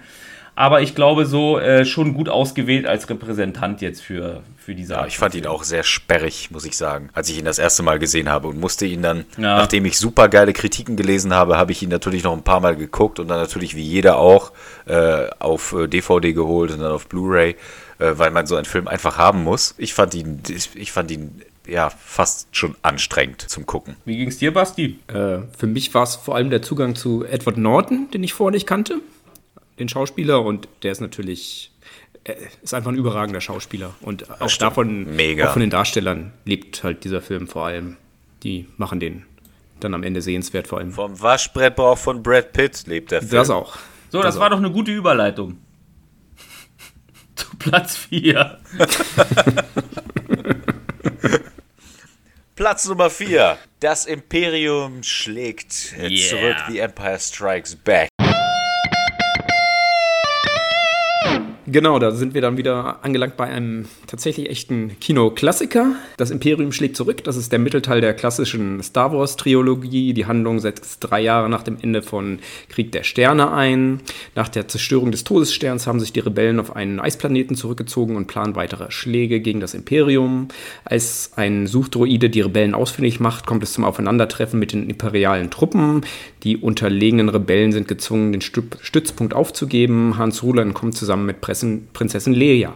Aber ich glaube, so äh, schon gut ausgewählt als Repräsentant jetzt für, für diese Art. Ja, ich fand ihn auch sehr sperrig, muss ich sagen, als ich ihn das erste Mal gesehen habe und musste ihn dann, ja. nachdem ich super geile Kritiken gelesen habe, habe ich ihn natürlich noch ein paar Mal geguckt und dann natürlich wie jeder auch äh, auf DVD äh, geholt und dann auf Blu-ray weil man so einen Film einfach haben muss. Ich fand ihn, ich fand ihn ja fast schon anstrengend zum Gucken. Wie ging es dir, Basti? Äh, für mich war es vor allem der Zugang zu Edward Norton, den ich vorher nicht kannte, den Schauspieler, und der ist natürlich ist einfach ein überragender Schauspieler und auch Stimmt. davon, Mega. auch von den Darstellern lebt halt dieser Film vor allem. Die machen den dann am Ende sehenswert vor allem. Vom Waschbrettbauch von Brad Pitt lebt der Film. Das auch. So, das, das war auch. doch eine gute Überleitung. Platz 4. Platz Nummer 4. Das Imperium schlägt yeah. zurück. The Empire Strikes Back. Genau, da sind wir dann wieder angelangt bei einem tatsächlich echten Kinoklassiker. Das Imperium schlägt zurück. Das ist der Mittelteil der klassischen Star Wars-Trilogie. Die Handlung setzt drei Jahre nach dem Ende von Krieg der Sterne ein. Nach der Zerstörung des Todessterns haben sich die Rebellen auf einen Eisplaneten zurückgezogen und planen weitere Schläge gegen das Imperium. Als ein Suchdroide die Rebellen ausfindig macht, kommt es zum Aufeinandertreffen mit den imperialen Truppen. Die unterlegenen Rebellen sind gezwungen, den Stützpunkt aufzugeben. Hans Rulan kommt zusammen mit Presse Prinzessin, Prinzessin Leia.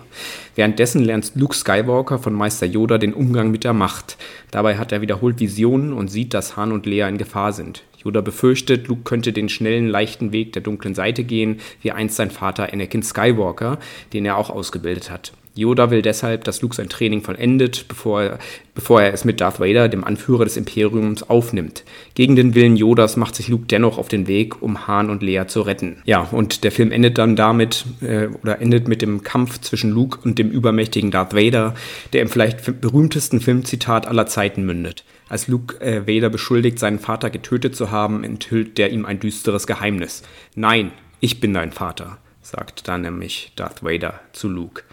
Währenddessen lernt Luke Skywalker von Meister Yoda den Umgang mit der Macht. Dabei hat er wiederholt Visionen und sieht, dass Han und Leia in Gefahr sind. Yoda befürchtet, Luke könnte den schnellen, leichten Weg der dunklen Seite gehen, wie einst sein Vater Anakin Skywalker, den er auch ausgebildet hat. Yoda will deshalb, dass Luke sein Training vollendet, bevor er, bevor er es mit Darth Vader, dem Anführer des Imperiums, aufnimmt. Gegen den Willen Yodas macht sich Luke dennoch auf den Weg, um Han und Leia zu retten. Ja, und der Film endet dann damit, äh, oder endet mit dem Kampf zwischen Luke und dem übermächtigen Darth Vader, der im vielleicht berühmtesten Filmzitat aller Zeiten mündet. Als Luke äh, Vader beschuldigt, seinen Vater getötet zu haben, enthüllt der ihm ein düsteres Geheimnis. Nein, ich bin dein Vater, sagt dann nämlich Darth Vader zu Luke.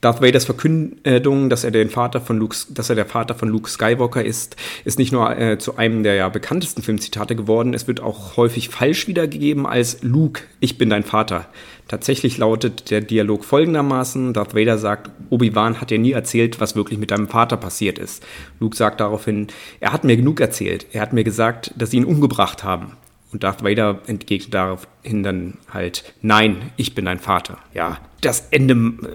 Darth Vaders Verkündung, dass er, den Vater von Luke, dass er der Vater von Luke Skywalker ist, ist nicht nur äh, zu einem der ja bekanntesten Filmzitate geworden, es wird auch häufig falsch wiedergegeben als Luke, ich bin dein Vater. Tatsächlich lautet der Dialog folgendermaßen: Darth Vader sagt, Obi-Wan hat dir nie erzählt, was wirklich mit deinem Vater passiert ist. Luke sagt daraufhin, er hat mir genug erzählt. Er hat mir gesagt, dass sie ihn umgebracht haben. Und Darth Vader entgegnet daraufhin dann halt, nein, ich bin dein Vater. Ja, das Ende,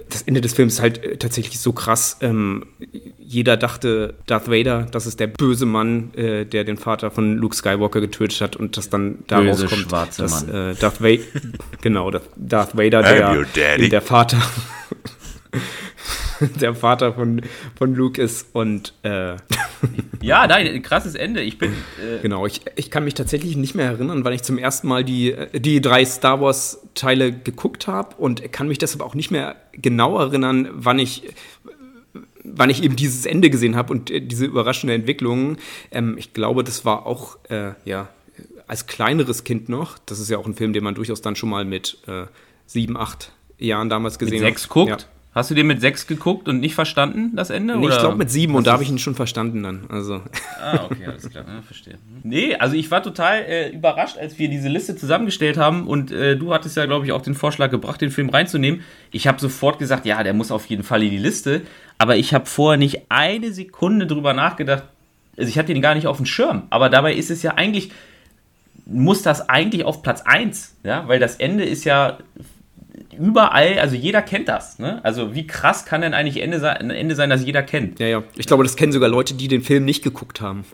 das Ende des Films ist halt äh, tatsächlich so krass. Ähm, jeder dachte, Darth Vader, das ist der böse Mann, äh, der den Vater von Luke Skywalker getötet hat und das dann daraus böse, kommt, dass äh, Darth Vader, genau, Darth Vader, der, der Vater der Vater von, von Luke ist und äh ja, nein, ein krasses Ende. Ich bin äh genau. Ich, ich kann mich tatsächlich nicht mehr erinnern, weil ich zum ersten Mal die die drei Star Wars Teile geguckt habe und kann mich deshalb auch nicht mehr genau erinnern, wann ich wann ich eben dieses Ende gesehen habe und äh, diese überraschende Entwicklung. Ähm, ich glaube, das war auch, äh, ja, als kleineres Kind noch. Das ist ja auch ein Film, den man durchaus dann schon mal mit äh, sieben, acht Jahren damals gesehen mit sechs guckt? Ja. Hast du den mit sechs geguckt und nicht verstanden, das Ende? Nee, ich glaube mit sieben und da habe ich ihn schon verstanden dann. Also. Ah, okay, alles klar, ja, verstehe. Nee, also ich war total äh, überrascht, als wir diese Liste zusammengestellt haben und äh, du hattest ja, glaube ich, auch den Vorschlag gebracht, den Film reinzunehmen. Ich habe sofort gesagt, ja, der muss auf jeden Fall in die Liste, aber ich habe vorher nicht eine Sekunde drüber nachgedacht. Also ich hatte den gar nicht auf dem Schirm, aber dabei ist es ja eigentlich, muss das eigentlich auf Platz 1, ja, weil das Ende ist ja überall, also jeder kennt das. Ne? Also wie krass kann denn eigentlich Ende sein, Ende sein, das jeder kennt? Ja, ja. Ich glaube, das kennen sogar Leute, die den Film nicht geguckt haben.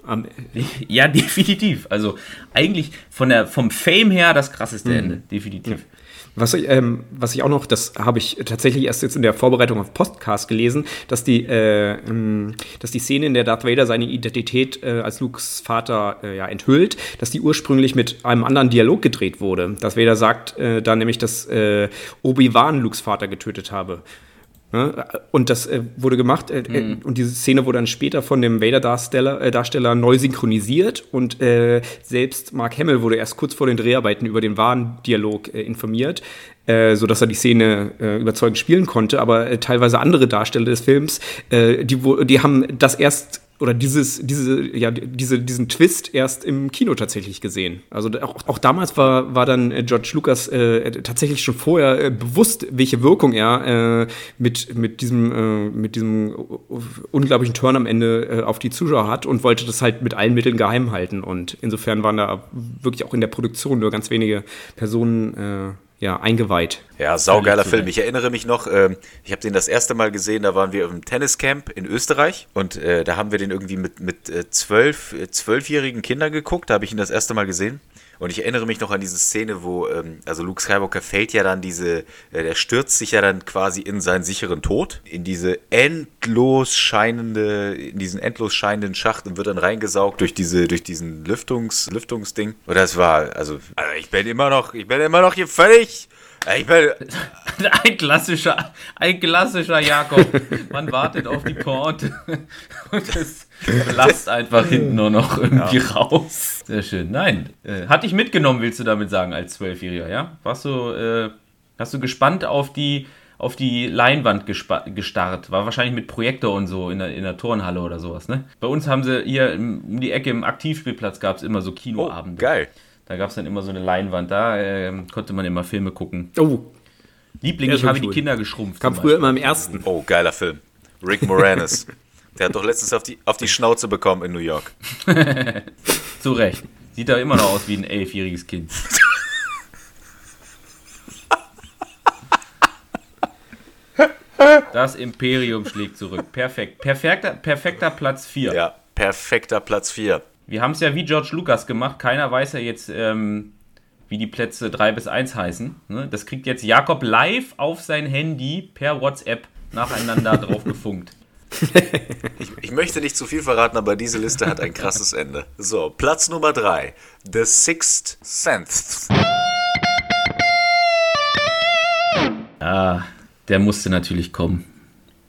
ja, definitiv. Also eigentlich von der, vom Fame her das krasseste mhm. Ende, definitiv. Ja. Was ich, ähm, was ich auch noch, das habe ich tatsächlich erst jetzt in der Vorbereitung auf Podcast gelesen, dass die, äh, ähm, dass die Szene, in der Darth Vader seine Identität äh, als Lukes Vater äh, ja, enthüllt, dass die ursprünglich mit einem anderen Dialog gedreht wurde. Darth Vader sagt äh, da nämlich, dass äh, Obi-Wan Lukes Vater getötet habe. Ne? Und das äh, wurde gemacht äh, mhm. und diese Szene wurde dann später von dem Vader-Darsteller äh, Darsteller neu synchronisiert und äh, selbst Mark Hamill wurde erst kurz vor den Dreharbeiten über den wahren Dialog äh, informiert, äh, sodass er die Szene überzeugend spielen konnte. Aber teilweise andere Darsteller des Films, die, die haben das erst oder dieses, diese, ja, diese, diesen Twist erst im Kino tatsächlich gesehen. Also auch, auch damals war, war dann äh, George Lucas äh, tatsächlich schon vorher äh, bewusst, welche Wirkung er äh, mit, mit diesem, äh, mit diesem unglaublichen Turn am Ende äh, auf die Zuschauer hat und wollte das halt mit allen Mitteln geheim halten. Und insofern waren da wirklich auch in der Produktion nur ganz wenige Personen ja, eingeweiht. Ja, saugeiler Film. Ich erinnere mich noch, äh, ich habe den das erste Mal gesehen, da waren wir im Tenniscamp in Österreich und äh, da haben wir den irgendwie mit, mit äh, zwölf, äh, zwölfjährigen Kindern geguckt, da habe ich ihn das erste Mal gesehen. Und ich erinnere mich noch an diese Szene, wo, ähm, also Luke Skywalker fällt ja dann diese, äh, der stürzt sich ja dann quasi in seinen sicheren Tod, in diese endlos scheinende, in diesen endlos scheinenden Schacht und wird dann reingesaugt durch diese, durch diesen Lüftungs, Lüftungsding. Und das war, also, also ich bin immer noch, ich bin immer noch hier völlig, ich bin ein klassischer, ein klassischer Jakob. Man wartet auf die Korte und es lasst einfach hinten nur noch irgendwie ja. raus. Sehr schön. Nein, äh, hat dich mitgenommen, willst du damit sagen, als Zwölfjähriger, ja? Warst du, äh, hast du gespannt auf die, auf die Leinwand gestarrt? War wahrscheinlich mit Projektor und so in der, in der Turnhalle oder sowas, ne? Bei uns haben sie hier um die Ecke im Aktivspielplatz gab es immer so Kinoabende. Oh, geil. Da gab es dann immer so eine Leinwand, da äh, konnte man immer Filme gucken. Oh. Liebling, ich habe cool. die Kinder geschrumpft. Kam früher immer im ersten. Oh, geiler Film. Rick Moranis. Der hat doch letztens auf die, auf die Schnauze bekommen in New York. Zu Recht. Sieht da immer noch aus wie ein elfjähriges Kind. Das Imperium schlägt zurück. Perfekt. Perfekter, perfekter Platz 4. Ja, perfekter Platz 4. Wir haben es ja wie George Lucas gemacht. Keiner weiß ja jetzt, ähm, wie die Plätze 3 bis 1 heißen. Ne? Das kriegt jetzt Jakob live auf sein Handy per WhatsApp nacheinander drauf gefunkt. Ich, ich, möchte nicht zu viel verraten, aber diese Liste hat ein krasses Ende. So, Platz Nummer 3. The Sixth Sense. Ah, der musste natürlich kommen.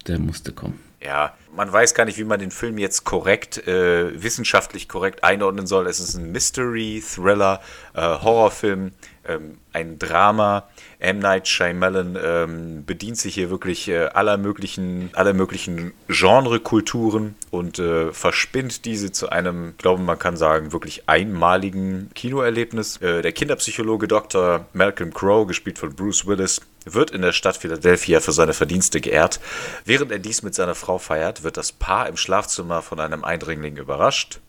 Der musste kommen. Ja, man weiß gar nicht, wie man den Film jetzt korrekt, äh, wissenschaftlich korrekt einordnen soll. Es ist ein Mystery, Thriller, äh, Horrorfilm, ähm, ein Drama. M. Night Shyamalan ähm, bedient sich hier wirklich äh, aller möglichen, aller möglichen Genrekulturen und äh, verspinnt diese zu einem, glaube man kann sagen, wirklich einmaligen Kinoerlebnis. Äh, der Kinderpsychologe Dr. Malcolm Crowe, gespielt von Bruce Willis, wird in der Stadt Philadelphia für seine Verdienste geehrt. Während er dies mit seiner Frau feiert, wird das Paar im Schlafzimmer von einem Eindringling überrascht.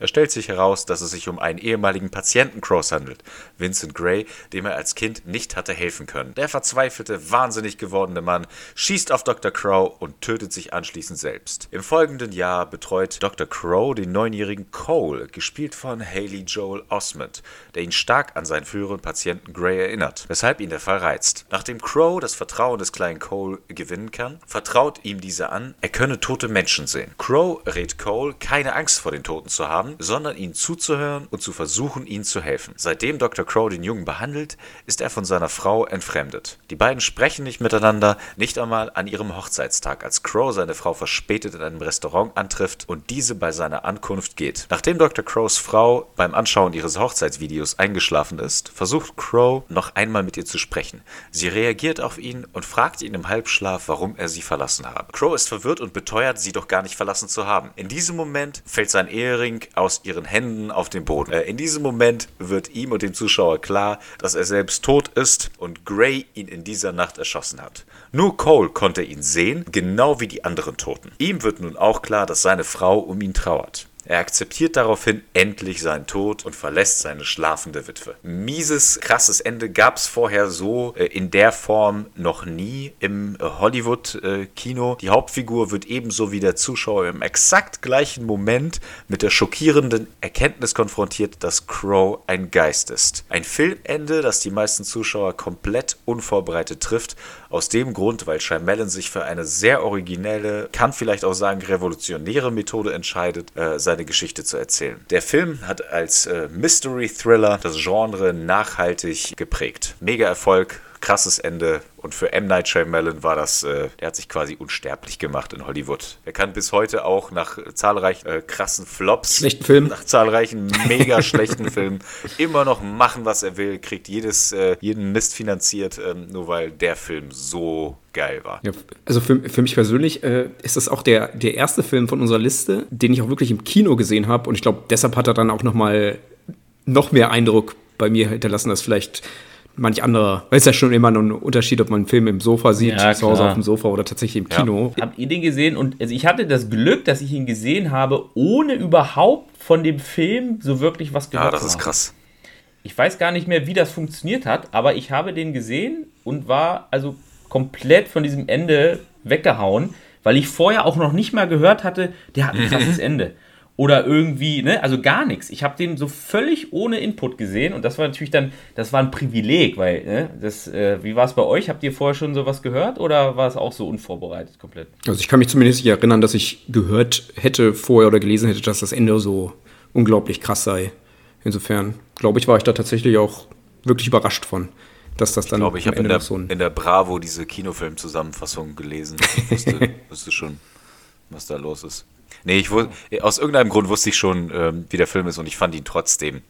Es stellt sich heraus, dass es sich um einen ehemaligen Patienten Crows handelt, Vincent Gray, dem er als Kind nicht hatte helfen können. Der verzweifelte, wahnsinnig gewordene Mann schießt auf Dr. Crow und tötet sich anschließend selbst. Im folgenden Jahr betreut Dr. Crow den neunjährigen Cole, gespielt von Haley Joel Osment, der ihn stark an seinen früheren Patienten Gray erinnert, weshalb ihn der Fall reizt. Nachdem Crow das Vertrauen des kleinen Cole gewinnen kann, vertraut ihm dieser an, er könne tote Menschen sehen. Crow rät Cole, keine Angst vor den Toten zu haben, haben, sondern ihnen zuzuhören und zu versuchen, ihnen zu helfen. Seitdem Dr. Crow den Jungen behandelt, ist er von seiner Frau entfremdet. Die beiden sprechen nicht miteinander, nicht einmal an ihrem Hochzeitstag, als Crow seine Frau verspätet in einem Restaurant antrifft und diese bei seiner Ankunft geht. Nachdem Dr. Crows Frau beim Anschauen ihres Hochzeitsvideos eingeschlafen ist, versucht Crow noch einmal mit ihr zu sprechen. Sie reagiert auf ihn und fragt ihn im Halbschlaf, warum er sie verlassen habe. Crow ist verwirrt und beteuert, sie doch gar nicht verlassen zu haben. In diesem Moment fällt sein Ehering aus ihren Händen auf den Boden. Äh, in diesem Moment wird ihm und dem Zuschauer klar, dass er selbst tot ist und Gray ihn in dieser Nacht erschossen hat. Nur Cole konnte ihn sehen, genau wie die anderen Toten. Ihm wird nun auch klar, dass seine Frau um ihn trauert. Er akzeptiert daraufhin endlich seinen Tod und verlässt seine schlafende Witwe. Mieses, krasses Ende gab es vorher so äh, in der Form noch nie im äh, Hollywood-Kino. Äh, Die Hauptfigur wird ebenso wie der Zuschauer im exakt gleichen Moment mit der schockierenden Erkenntnis konfrontiert, dass Crow ein Geist ist. Ein Filmende, das die meisten Zuschauer komplett unvorbereitet trifft. Aus dem Grund, weil Shyamalan sich für eine sehr originelle, kann vielleicht auch sagen revolutionäre Methode entscheidet, äh, seine Geschichte zu erzählen. Der Film hat als äh, Mystery Thriller das Genre nachhaltig geprägt. Mega Erfolg, krasses Ende. Und für M. Night Shyamalan war das, äh, der hat sich quasi unsterblich gemacht in Hollywood. Er kann bis heute auch nach zahlreichen äh, krassen Flops, Schlechten Filmen. nach zahlreichen mega schlechten Filmen immer noch machen, was er will, kriegt jedes, äh, jeden Mist finanziert, ähm, nur weil der Film so geil war. Ja, also für, für mich persönlich äh, ist das auch der, der erste Film von unserer Liste, den ich auch wirklich im Kino gesehen habe. Und ich glaube, deshalb hat er dann auch noch mal noch mehr Eindruck bei mir hinterlassen, als vielleicht manch anderer. Weil es ja schon immer ein Unterschied, ob man einen Film im Sofa sieht, Ja, zu Hause klar. auf dem Sofa oder tatsächlich im Ja. Kino. Habt ihr den gesehen? Und also ich hatte das Glück, dass ich ihn gesehen habe, ohne überhaupt von dem Film so wirklich was gehört Ja, das zu ist haben. krass. Ich weiß gar nicht mehr, wie das funktioniert hat, aber ich habe den gesehen und war also komplett von diesem Ende weggehauen, weil ich vorher auch noch nicht mal gehört hatte, der hat ein krasses Ende. Oder irgendwie, ne, also gar nichts. Ich habe den so völlig ohne Input gesehen und das war natürlich dann, das war ein Privileg, weil, ne, das, äh, wie war es bei euch? Habt ihr vorher schon sowas gehört oder war es auch so unvorbereitet komplett? Also ich kann mich zumindest nicht erinnern, dass ich gehört hätte vorher oder gelesen hätte, dass das Ende so unglaublich krass sei. Insofern, glaube ich, war ich da tatsächlich auch wirklich überrascht von, dass das dann Ich glaube, ich am habe in, Ende der- so in der Bravo diese Kinofilm-Zusammenfassung gelesen. Ich wusste, wusste schon, was da los ist. Nee, ich wus- aus irgendeinem Grund wusste ich schon, ähm, wie der Film ist und ich fand ihn trotzdem,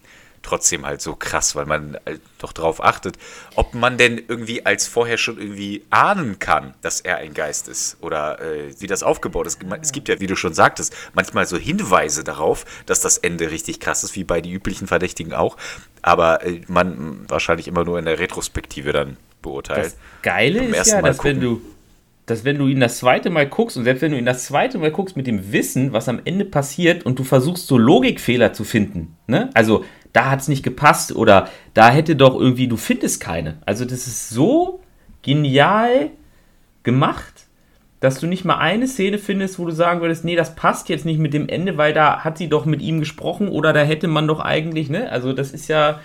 trotzdem halt so krass, weil man halt doch darauf achtet, ob man denn irgendwie als vorher schon irgendwie ahnen kann, dass er ein Geist ist oder äh, wie das aufgebaut ist. Es gibt ja, wie du schon sagtest, manchmal so Hinweise darauf, dass das Ende richtig krass ist, wie bei die üblichen Verdächtigen auch, aber äh, man wahrscheinlich immer nur in der Retrospektive dann beurteilt. Das Geile ist ja, dass wenn gucken. du, dass wenn du ihn das zweite Mal guckst und selbst wenn du ihn das zweite Mal guckst mit dem Wissen, was am Ende passiert und du versuchst so Logikfehler zu finden, ne? Also da hat es nicht gepasst oder da hätte doch irgendwie, du findest keine. Also das ist so genial gemacht, dass du nicht mal eine Szene findest, wo du sagen würdest, nee, das passt jetzt nicht mit dem Ende, weil da hat sie doch mit ihm gesprochen oder da hätte man doch eigentlich, ne? Also das ist ja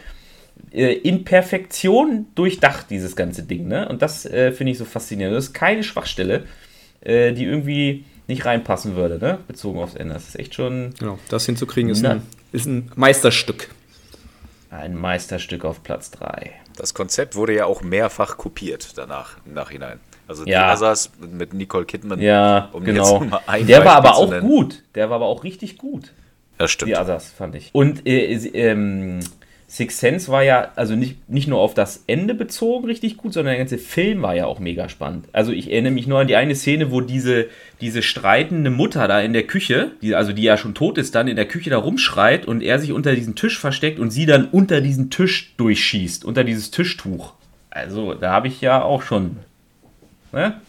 äh, in Perfektion durchdacht, dieses ganze Ding, ne? Und das äh, finde ich so faszinierend. Das ist keine Schwachstelle, äh, die irgendwie nicht reinpassen würde, ne? Bezogen aufs Ende. Das ist echt schon Genau, das hinzukriegen ist ein, ist ein Meisterstück. ein Meisterstück auf Platz 3. Das Konzept wurde ja auch mehrfach kopiert danach, im Nachhinein. Also die Ja. Asas mit Nicole Kidman. Ja, um genau. jetzt mal ein Der war aber auch nennen. gut. Der war aber auch richtig gut. Das stimmt. Die Asas, fand ich. Und äh, sie- ähm, Six Sense war ja, also nicht, nicht nur auf das Ende bezogen richtig gut, sondern der ganze Film war ja auch mega spannend. Also ich erinnere mich nur an die eine Szene, wo diese, diese streitende Mutter da in der Küche, die, also die ja schon tot ist, dann in der Küche da rumschreit und er sich unter diesen Tisch versteckt und sie dann unter diesen Tisch durchschießt, unter dieses Tischtuch. Also da habe ich ja auch schon ne,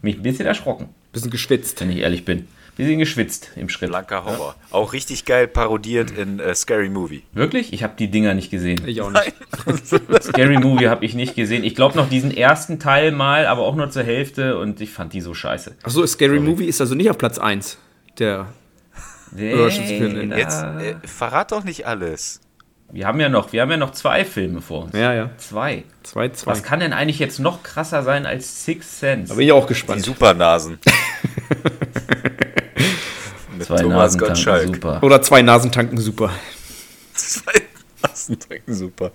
mich ein bisschen erschrocken, Bisschen geschwitzt. wenn ich ehrlich bin. Bisschen geschwitzt im Schritt. Blanker Horror. Auch richtig geil parodiert in äh, Scary Movie. Wirklich? Ich habe die Dinger nicht gesehen. Ich auch nicht. Scary Movie habe ich nicht gesehen. Ich glaube noch diesen ersten Teil mal, aber auch nur zur Hälfte und ich fand die so scheiße. Achso, Scary Movie ist also nicht auf Platz 1. Der. Überraschungsfilm. da- Jetzt äh, verrat doch nicht alles. wir haben ja noch, wir haben ja noch zwei Filme vor uns. Ja, ja. Zwei. 2, 2. Was kann denn eigentlich jetzt noch krasser sein als Six Sense? Da bin ich auch Die gespannt. Supernasen. Zwei Thomas Nasen tanken, Gottschalk. super. Oder zwei Nasentanken super. Zwei Nasentanken, super.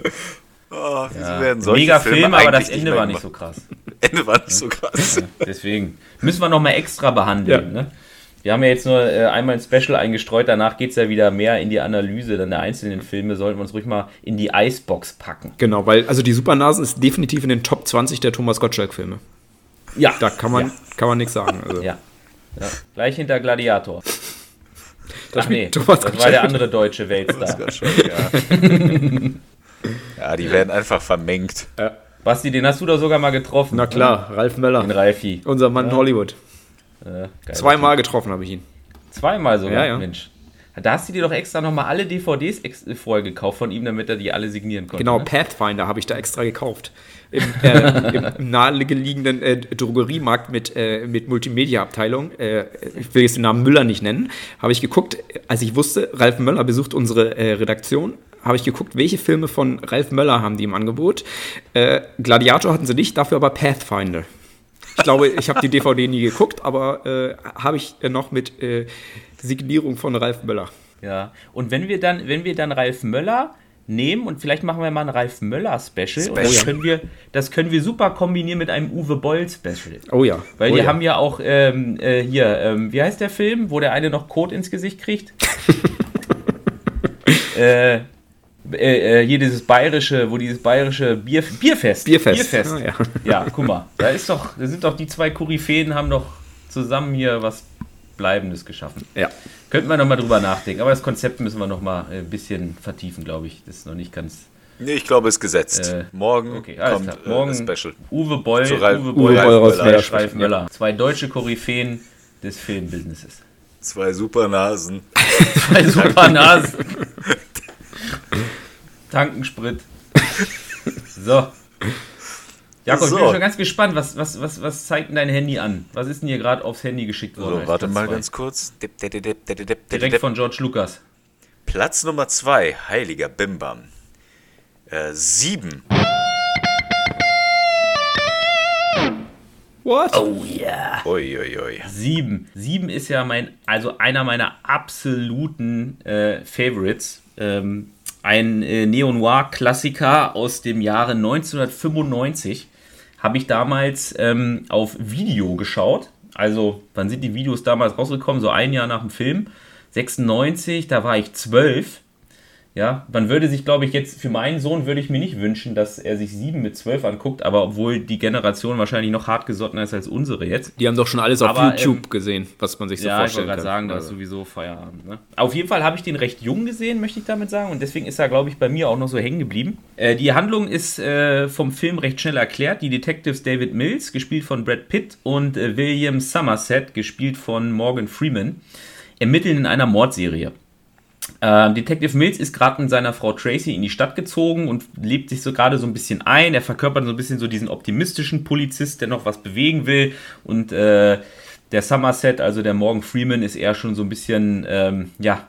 Oh, Ja. werden solche Mega Filme Film, aber das Ende war nicht so krass. Ende war nicht so krass. Deswegen müssen wir nochmal extra behandeln. Ja. Ne? Wir haben ja jetzt nur äh, einmal ein Special eingestreut, danach geht es ja wieder mehr in die Analyse dann der einzelnen Filme. Sollten wir uns ruhig mal in die Icebox packen. Genau, weil also die Supernasen ist definitiv in den Top 20 der Thomas Gottschalk-Filme. Ja, Da kann man, Ja. kann man nichts sagen. Also. ja. ja. Gleich hinter Gladiator. Da Ach nee, Thomas das war der andere deutsche Weltstar. Ja. ja, die werden einfach vermengt. Basti, den hast du doch sogar mal getroffen. Na klar, Ralf Den Möller. Ralfi. Unser Mann in Hollywood. Äh. Zweimal getroffen habe ich ihn. Zweimal sogar, Ja, ja. Mensch. Da hast du dir doch extra nochmal alle DVDs vorher gekauft von ihm, damit er die alle signieren konnte. Genau, ne? Pathfinder habe ich da extra gekauft. Im, äh, im nahegelegenen äh, Drogeriemarkt mit, äh, mit Multimedia-Abteilung, äh, ich will jetzt den Namen Müller nicht nennen, habe ich geguckt, als ich wusste, Ralf Möller besucht unsere äh, Redaktion, habe ich geguckt, welche Filme von Ralf Möller haben die im Angebot. Äh, Gladiator hatten sie nicht, dafür aber Pathfinder. Ich glaube, ich habe die DVD nie geguckt, aber habe ich noch mit Signierung von Ralf Möller. Ja. Und wenn wir dann, wenn wir dann Ralf Möller nehmen und vielleicht machen wir mal ein Ralf Möller Special, und das Special. können wir, das können wir super kombinieren mit einem Uwe Boll Special. Oh ja. Weil oh die ja. haben ja auch ähm, äh, hier, ähm, wie heißt der Film, wo der eine noch Kot ins Gesicht kriegt? äh, äh, äh, hier dieses bayerische, wo dieses bayerische Bier, Bierfest. Bierfest. Bierfest. Ah, ja. ja, guck mal, da ist doch, da sind doch die zwei Koryphäen, haben doch zusammen hier was Bleibendes geschaffen. ja. Könnten wir nochmal drüber nachdenken, aber das Konzept müssen wir nochmal ein bisschen vertiefen, glaube ich. Das ist noch nicht ganz. Nee, ich glaube, es ist gesetzt. Äh, Morgen Okay, alles kommt klar. äh, Morgen das Special. Uwe Boll, Zu Ralf- Uwe Uwe Boll, Boll Ralf Ralf Möller. Zwei deutsche Koryphäen des Filmbusinesses. Zwei super Nasen. Zwei super Nasen. Tankensprit. So. Jakob, ich bin So. schon ganz gespannt. Was, was, was, was zeigt denn dein Handy an? Was ist denn hier gerade aufs Handy geschickt worden? So, warte mal zwei? ganz kurz. Dip, dip, dip, Direkt von George Lucas. Platz Nummer zwei, Heiliger Bimbam. Äh, sieben. What? Oh ja. Uiuiui. Sieben. Sieben ist ja mein, also einer meiner absoluten äh, Favorites. Ähm, ein äh, Neo-Noir-Klassiker aus dem Jahre 1995. Habe ich damals ähm, auf Video geschaut. Also, wann sind die Videos damals rausgekommen? So ein Jahr nach dem Film. 96, da war ich zwölf. Ja, man würde sich, glaube ich, jetzt für meinen Sohn würde ich mir nicht wünschen, dass er sich sieben mit zwölf anguckt, aber obwohl die Generation wahrscheinlich noch hartgesottener ist als unsere jetzt. Die haben doch schon alles auf Aber, YouTube ähm, gesehen, was man sich so Ja, ich wollte vorstellen gerade kann. sagen, da ist Also, sowieso Feierabend. Ne? Auf jeden Fall habe ich den recht jung gesehen, möchte ich damit sagen. Und deswegen ist er, glaube ich, bei mir auch noch so hängen geblieben. Äh, die Handlung ist äh, vom Film recht schnell erklärt. Die Detectives David Mills, gespielt von Brad Pitt, und äh, William Somerset, gespielt von Morgan Freeman, ermitteln in einer Mordserie. Ähm, Detective Mills ist gerade mit seiner Frau Tracy in die Stadt gezogen und lebt sich so gerade so ein bisschen ein. Er verkörpert so ein bisschen so diesen optimistischen Polizist, der noch was bewegen will. Und äh, der Somerset, also der Morgan Freeman, ist eher schon so ein bisschen, ähm, ja,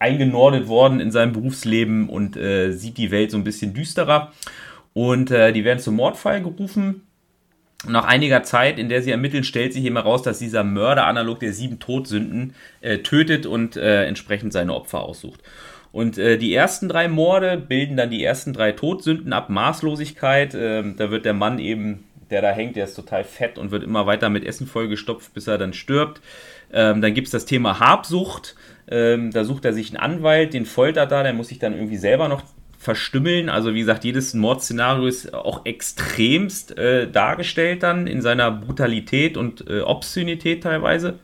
eingenordet worden in seinem Berufsleben und äh, sieht die Welt so ein bisschen düsterer. Und äh, die werden zum Mordfall gerufen. Nach einiger Zeit, in der sie ermitteln, stellt sich immer raus, dass dieser Mörder analog der sieben Todsünden äh, tötet und äh, entsprechend seine Opfer aussucht. Und äh, die ersten drei Morde bilden dann die ersten drei Todsünden ab Maßlosigkeit. Ähm, da wird der Mann eben, der da hängt, der ist total fett und wird immer weiter mit Essen vollgestopft, bis er dann stirbt. Ähm, dann gibt es das Thema Habsucht. Ähm, da sucht er sich einen Anwalt, den foltert da, der muss sich dann irgendwie selber noch verstümmeln. Also wie gesagt, jedes Mordszenario ist auch extremst äh, dargestellt dann in seiner Brutalität und äh, Obszönität teilweise.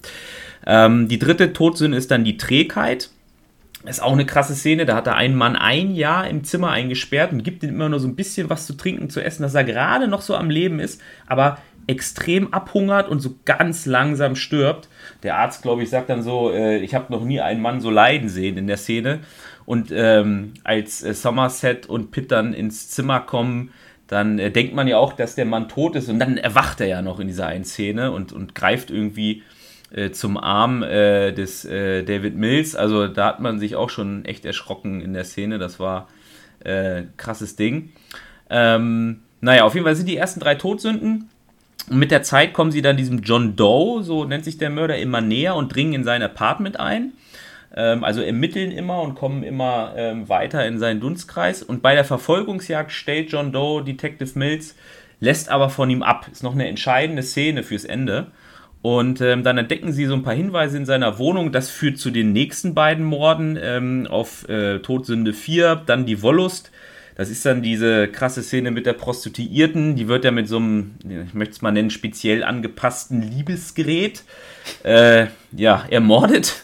Ähm, die dritte Todsünde ist dann die Trägheit. Ist auch eine krasse Szene. Da hat er einen Mann ein Jahr im Zimmer eingesperrt und gibt ihm immer nur so ein bisschen was zu trinken, zu essen, dass er gerade noch so am Leben ist, aber extrem abhungert und so ganz langsam stirbt. Der Arzt, glaube ich, sagt dann so, äh, ich habe noch nie einen Mann so leiden sehen in der Szene. Und ähm, als äh, Somerset und Pitt dann ins Zimmer kommen, dann äh, denkt man ja auch, dass der Mann tot ist und dann erwacht er ja noch in dieser einen Szene und, und greift irgendwie äh, zum Arm äh, des äh, David Mills. Also da hat man sich auch schon echt erschrocken in der Szene. Das war äh, krasses Ding. Ähm, naja, auf jeden Fall sind die ersten drei Todsünden. Und mit der Zeit kommen sie dann diesem John Doe, so nennt sich der Mörder, immer näher und dringen in sein Apartment ein. Ähm, also ermitteln immer und kommen immer ähm, weiter in seinen Dunstkreis. Und bei der Verfolgungsjagd stellt John Doe Detective Mills, lässt aber von ihm ab. Ist noch eine entscheidende Szene fürs Ende. Und ähm, dann entdecken sie so ein paar Hinweise in seiner Wohnung. Das führt zu den nächsten beiden Morden ähm, auf äh, Todsünde 4, dann die Wollust. Das ist dann diese krasse Szene mit der Prostituierten. Die wird ja mit so einem, ich möchte es mal nennen, speziell angepassten Liebesgerät äh, ja, ermordet,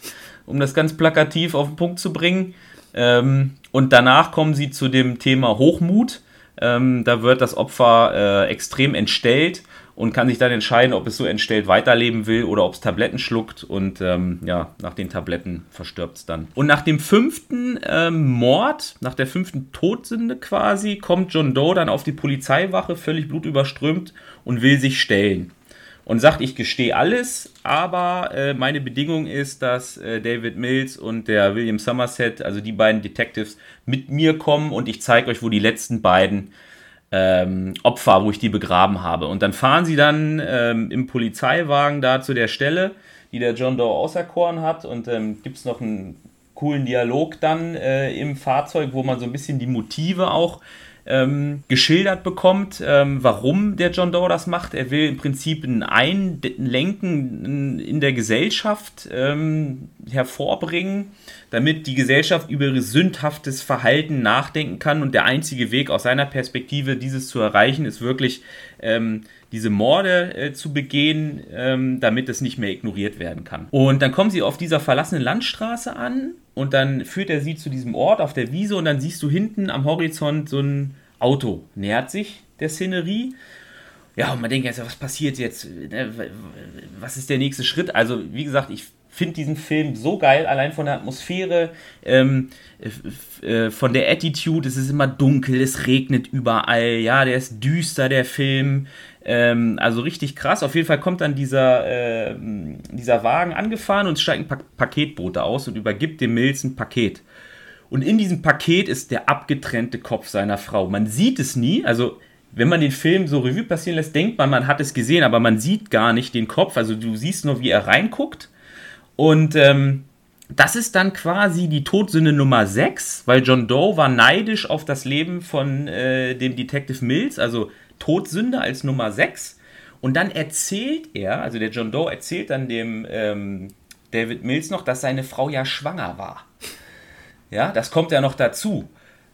um das ganz plakativ auf den Punkt zu bringen. Ähm, und danach kommen sie zu dem Thema Hochmut. Ähm, da wird das Opfer äh, extrem entstellt und kann sich dann entscheiden, ob es so entstellt weiterleben will oder ob es Tabletten schluckt und ähm, ja, nach den Tabletten verstirbt es dann. Und nach dem fünften ähm, Mord, nach der fünften Todsünde quasi, kommt John Doe dann auf die Polizeiwache, völlig blutüberströmt und will sich stellen. Und sagt, ich gestehe alles, aber äh, meine Bedingung ist, dass äh, David Mills und der William Somerset, also die beiden Detectives, mit mir kommen und ich zeige euch, wo die letzten beiden ähm, Opfer, wo ich die begraben habe. Und dann fahren sie dann ähm, im Polizeiwagen da zu der Stelle, die der John Doe auserkoren hat. Und ähm, gibt es noch einen coolen Dialog dann äh, im Fahrzeug, wo man so ein bisschen die Motive auch ähm, geschildert bekommt, ähm, warum der John Doe das macht. Er will im Prinzip ein Einlenken in der Gesellschaft ähm, hervorbringen, damit die Gesellschaft über ihr sündhaftes Verhalten nachdenken kann. Und der einzige Weg aus seiner Perspektive, dieses zu erreichen, ist wirklich ähm, diese Morde äh, zu begehen, ähm, damit es nicht mehr ignoriert werden kann. Und dann kommen sie auf dieser verlassenen Landstraße an und dann führt er sie zu diesem Ort auf der Wiese und dann siehst du hinten am Horizont so ein Auto, nähert sich der Szenerie. Ja, und man denkt jetzt, was passiert jetzt? Ne, was ist der nächste Schritt? Also, wie gesagt, ich finde diesen Film so geil, allein von der Atmosphäre, ähm, äh, von der Attitude. Es ist immer dunkel, es regnet überall, ja, der ist düster, der Film. Ähm, also richtig krass. Auf jeden Fall kommt dann dieser, äh, dieser Wagen angefahren und steigt ein pa Paketbote aus und übergibt dem Mills ein Paket. Und in diesem Paket ist der abgetrennte Kopf seiner Frau. Man sieht es nie, also wenn man den Film so Revue passieren lässt, denkt man, man hat es gesehen, aber man sieht gar nicht den Kopf. Also du siehst nur, wie er reinguckt. Und ähm, das ist dann quasi die Todsünde Nummer 6, weil John Doe war neidisch auf das Leben von äh, dem Detective Mills, also Todsünde als Nummer 6. Und dann erzählt er, also der John Doe erzählt dann dem ähm, David Mills noch, dass seine Frau ja schwanger war. Ja, das kommt ja noch dazu.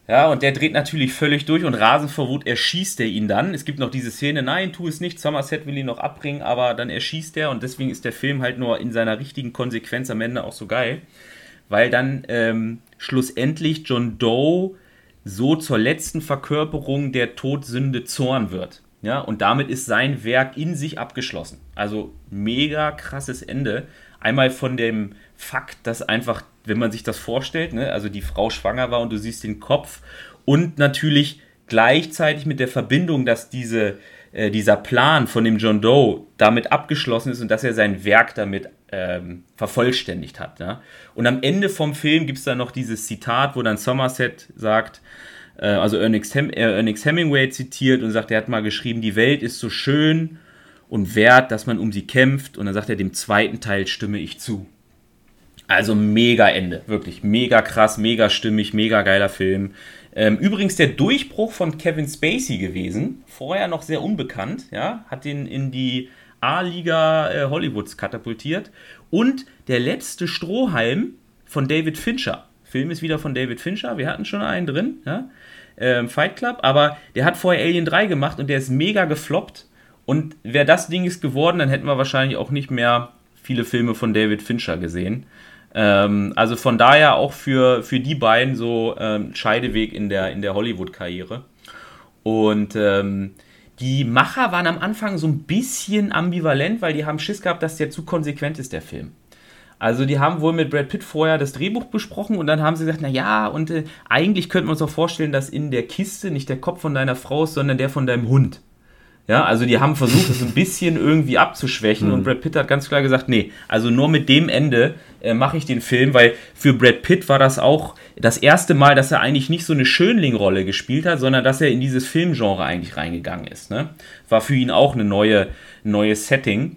Ja, und der dreht natürlich völlig durch und rasend vor Wut erschießt er ihn dann. Es gibt noch diese Szene, nein, tu es nicht, Somerset will ihn noch abbringen, aber dann erschießt er und deswegen ist der Film halt nur in seiner richtigen Konsequenz am Ende auch so geil. Weil dann ähm, schlussendlich John Doe so zur letzten Verkörperung der Todsünde Zorn wird. Ja, und damit ist sein Werk in sich abgeschlossen. Also mega krasses Ende. Einmal von dem Fakt, dass einfach, wenn man sich das vorstellt, ne, also die Frau schwanger war und du siehst den Kopf und natürlich gleichzeitig mit der Verbindung, dass diese, äh, dieser Plan von dem John Doe damit abgeschlossen ist und dass er sein Werk damit ähm, vervollständigt hat. Ja? Und am Ende vom Film gibt es dann noch dieses Zitat, wo dann Somerset sagt, äh, also Ernest, Hem äh, Ernest Hemingway zitiert und sagt, er hat mal geschrieben, die Welt ist so schön und wert, dass man um sie kämpft. Und dann sagt er, dem zweiten Teil stimme ich zu. Also mega Ende, wirklich mega krass, mega stimmig, mega geiler Film. Ähm, übrigens der Durchbruch von Kevin Spacey gewesen, vorher noch sehr unbekannt, ja, hat ihn in die A-Liga äh, Hollywoods katapultiert. Und der letzte Strohhalm von David Fincher. Film ist wieder von David Fincher, wir hatten schon einen drin, ja, ähm, Fight Club, aber der hat vorher Alien 3 gemacht und der ist mega gefloppt. Und wäre das Ding ist geworden, dann hätten wir wahrscheinlich auch nicht mehr viele Filme von David Fincher gesehen. Ähm, also von daher auch für, für die beiden so ähm, Scheideweg in der, in der Hollywood-Karriere. Und ähm, die Macher waren am Anfang so ein bisschen ambivalent, weil die haben Schiss gehabt, dass der zu konsequent ist, der Film. Also die haben wohl mit Brad Pitt vorher das Drehbuch besprochen und dann haben sie gesagt, na ja, und äh, eigentlich könnten wir uns auch vorstellen, dass in der Kiste nicht der Kopf von deiner Frau ist, sondern der von deinem Hund. Ja, also die haben versucht, es ein bisschen irgendwie abzuschwächen mhm. und Brad Pitt hat ganz klar gesagt, nee, also nur mit dem Ende äh, mache ich den Film, weil für Brad Pitt war das auch das erste Mal, dass er eigentlich nicht so eine Schönling-Rolle gespielt hat, sondern dass er in dieses Filmgenre eigentlich reingegangen ist. Ne? War für ihn auch eine neue, neue Setting.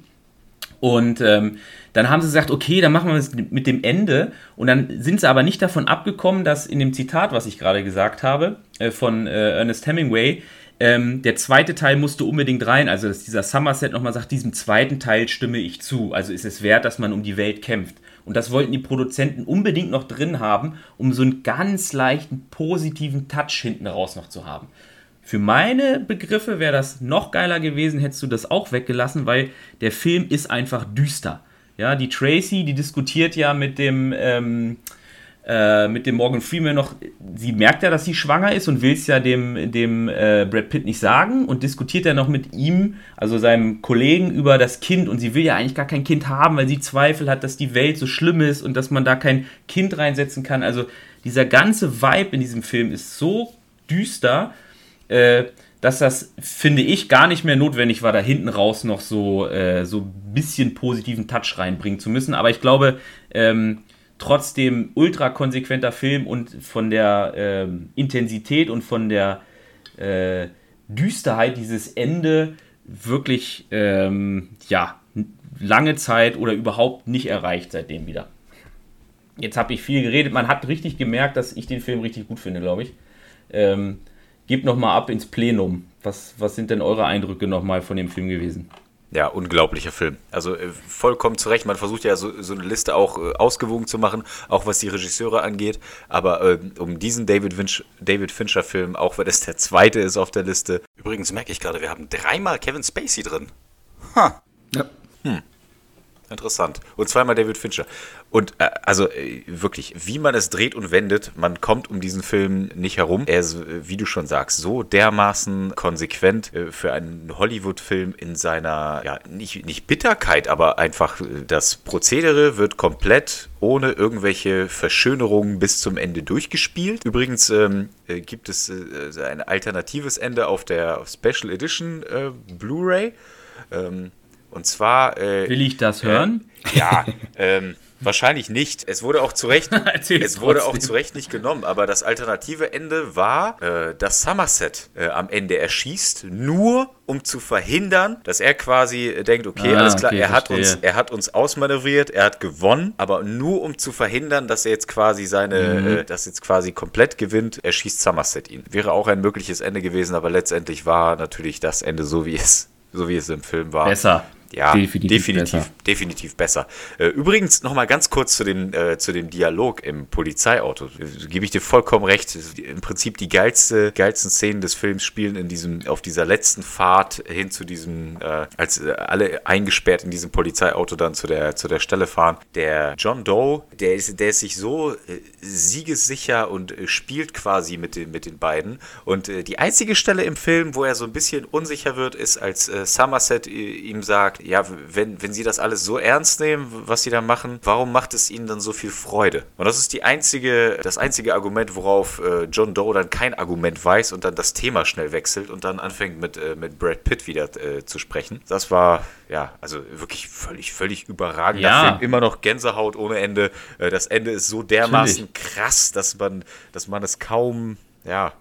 Und ähm, dann haben sie gesagt, okay, dann machen wir es mit dem Ende. Und dann sind sie aber nicht davon abgekommen, dass in dem Zitat, was ich gerade gesagt habe, äh, von äh, Ernest Hemingway, ähm, der zweite Teil musste unbedingt rein, also dass dieser Somerset nochmal sagt, diesem zweiten Teil stimme ich zu. Also ist es wert, dass man um die Welt kämpft. Und das wollten die Produzenten unbedingt noch drin haben, um so einen ganz leichten positiven Touch hinten raus noch zu haben. Für meine Begriffe wäre das noch geiler gewesen, hättest du das auch weggelassen, weil der Film ist einfach düster. Ja, die Tracy, die diskutiert ja mit dem, ähm, äh, mit dem Morgan Freeman noch, sie merkt ja, dass sie schwanger ist und will es ja dem, dem äh, Brad Pitt nicht sagen und diskutiert ja noch mit ihm, also seinem Kollegen, über das Kind und sie will ja eigentlich gar kein Kind haben, weil sie Zweifel hat, dass die Welt so schlimm ist und dass man da kein Kind reinsetzen kann. Also dieser ganze Vibe in diesem Film ist so düster, äh, dass das, finde ich, gar nicht mehr notwendig war, da hinten raus noch so, äh, so ein bisschen positiven Touch reinbringen zu müssen. Aber ich glaube, ähm, trotzdem ultra konsequenter Film und von der ähm, Intensität und von der äh, Düsterheit dieses Ende wirklich ähm, ja lange Zeit oder überhaupt nicht erreicht seitdem wieder. Jetzt habe ich viel geredet. Man hat richtig gemerkt, dass ich den Film richtig gut finde, glaube ich. Ähm, gebt nochmal ab ins Plenum. Was, was sind denn eure Eindrücke nochmal von dem Film gewesen? Ja, unglaublicher Film. Also äh, vollkommen zu Recht. Man versucht ja so, so eine Liste auch äh, ausgewogen zu machen, auch was die Regisseure angeht. Aber äh, um diesen David, Finch, David Fincher-Film, auch wenn es der zweite ist auf der Liste. Übrigens merke ich gerade, wir haben dreimal Kevin Spacey drin. Ha. Ja. Hm. Interessant. Und zweimal David Fincher. Und äh, also äh, wirklich, wie man es dreht und wendet, man kommt um diesen Film nicht herum. Er ist, äh, wie du schon sagst, so dermaßen konsequent äh, für einen Hollywood-Film in seiner, ja, nicht, nicht Bitterkeit, aber einfach äh, das Prozedere wird komplett ohne irgendwelche Verschönerungen bis zum Ende durchgespielt. Übrigens ähm, äh, gibt es ein alternatives Ende auf der Special Edition Blu-ray. Ähm, und zwar. Äh, Will ich das hören? Äh, ja, ähm, wahrscheinlich nicht. Es wurde auch zu Recht, es wurde auch zu Recht nicht genommen, aber das alternative Ende war, äh, dass Somerset äh, am Ende erschießt, nur um zu verhindern, dass er quasi denkt, okay, ah, alles klar, okay, er, hat uns, er hat uns ausmanövriert, er hat gewonnen, aber nur um zu verhindern, dass er jetzt quasi seine, mhm. äh, dass jetzt quasi komplett gewinnt, erschießt Somerset ihn. Wäre auch ein mögliches Ende gewesen, aber letztendlich war natürlich das Ende so, wie es so wie es im Film war. Besser. Ja, definitiv, definitiv besser. Definitiv besser. Äh, übrigens nochmal ganz kurz zu, den, äh, zu dem Dialog im Polizeiauto. Äh, Gebe ich dir vollkommen recht. Im Prinzip die geilste, geilsten Szenen des Films spielen in diesem, auf dieser letzten Fahrt hin zu diesem, äh, als äh, alle eingesperrt in diesem Polizeiauto dann zu der, zu der Stelle fahren. Der John Doe, der ist, der ist sich so äh, siegessicher und spielt quasi mit den, mit den beiden. Und die einzige Stelle im Film, wo er so ein bisschen unsicher wird, ist, als Somerset ihm sagt, ja, wenn, wenn Sie das alles so ernst nehmen, was Sie da machen, warum macht es Ihnen dann so viel Freude? Und das ist die einzige, das einzige Argument, worauf äh, John Doe dann kein Argument weiß und dann das Thema schnell wechselt und dann anfängt mit, äh, mit Brad Pitt wieder äh, zu sprechen. Das war, ja, also wirklich völlig, völlig überragend. Ja. Film. Immer noch Gänsehaut ohne Ende. Äh, das Ende ist so dermaßen Natürlich. krass, dass man, dass man es kaum, ja,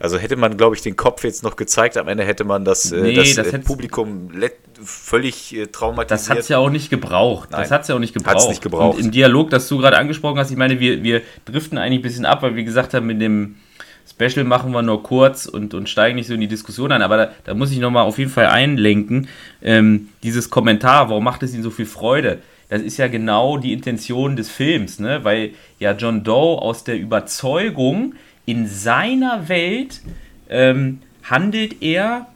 also hätte man, glaube ich, den Kopf jetzt noch gezeigt, am Ende hätte man das, äh, nee, das, das äh, Publikum völlig äh, traumatisiert. Das hat es ja auch nicht gebraucht. Nein, das hat es ja auch nicht gebraucht. Hat's nicht gebraucht. Und im Dialog, das du gerade angesprochen hast, ich meine, wir, wir driften eigentlich ein bisschen ab, weil wir gesagt haben, mit dem Special machen wir nur kurz und, und steigen nicht so in die Diskussion ein. Aber da, da muss ich nochmal auf jeden Fall einlenken. Ähm, dieses Kommentar, warum macht es Ihnen so viel Freude? Das ist ja genau die Intention des Films, ne? weil ja John Doe aus der Überzeugung, in seiner Welt ähm, handelt er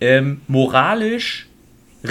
ähm, moralisch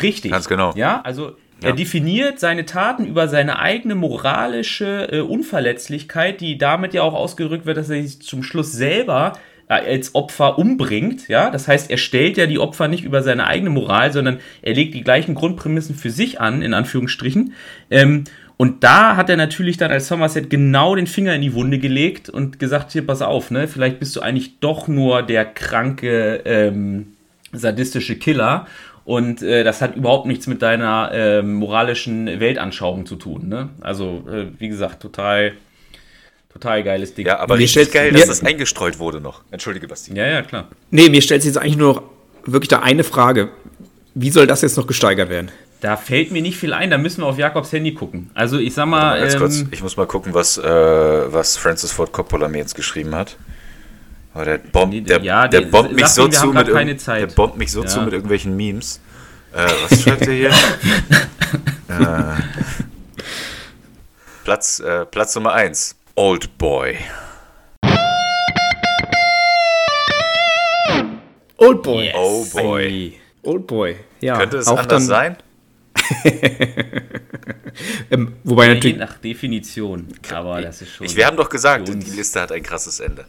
richtig. Ganz genau. Ja, also er definiert seine Taten über seine eigene moralische äh, Unverletzlichkeit, die damit ja auch ausgedrückt wird, dass er sich zum Schluss selber äh, als Opfer umbringt. Ja, das heißt, er stellt ja die Opfer nicht über seine eigene Moral, sondern er legt die gleichen Grundprämissen für sich an, in Anführungsstrichen. Ähm, und da hat er natürlich dann als Somerset genau den Finger in die Wunde gelegt und gesagt, hier, pass auf, ne, vielleicht bist du eigentlich doch nur der kranke, ähm, sadistische Killer. Und äh, das hat überhaupt nichts mit deiner äh, moralischen Weltanschauung zu tun. Ne? Also, äh, wie gesagt, total, total geiles Ding. Ja, aber Mir richtig stellt- geil, dass das eingestreut wurde noch. Entschuldige, Basti. ja, ja, klar. Nee, mir stellt sich jetzt eigentlich nur noch wirklich da eine Frage. Wie soll das jetzt noch gesteigert werden? Da fällt mir nicht viel ein, da müssen wir auf Jakobs Handy gucken. Also ich sag mal, Ganz kurz, ähm, ich muss mal gucken, was, äh, was Francis Ford Coppola mir jetzt geschrieben hat. Aber der, bombt, Nee, der, ja, der der- bombt mich so zu mit irg- keine Zeit. Der bombt mich so Ja. zu mit irgendwelchen Memes. Äh, was schreibt er hier? äh, Platz, äh, Platz Nummer 1. Old Boy. Old Boy. yes. Oh boy. Old Boy. Ja, Könnte es auch anders dann, sein? Ähm, wobei Je natürlich. nach Definition. Aber das ist schon. Ich, wir haben doch gesagt, die. Liste hat ein krasses Ende.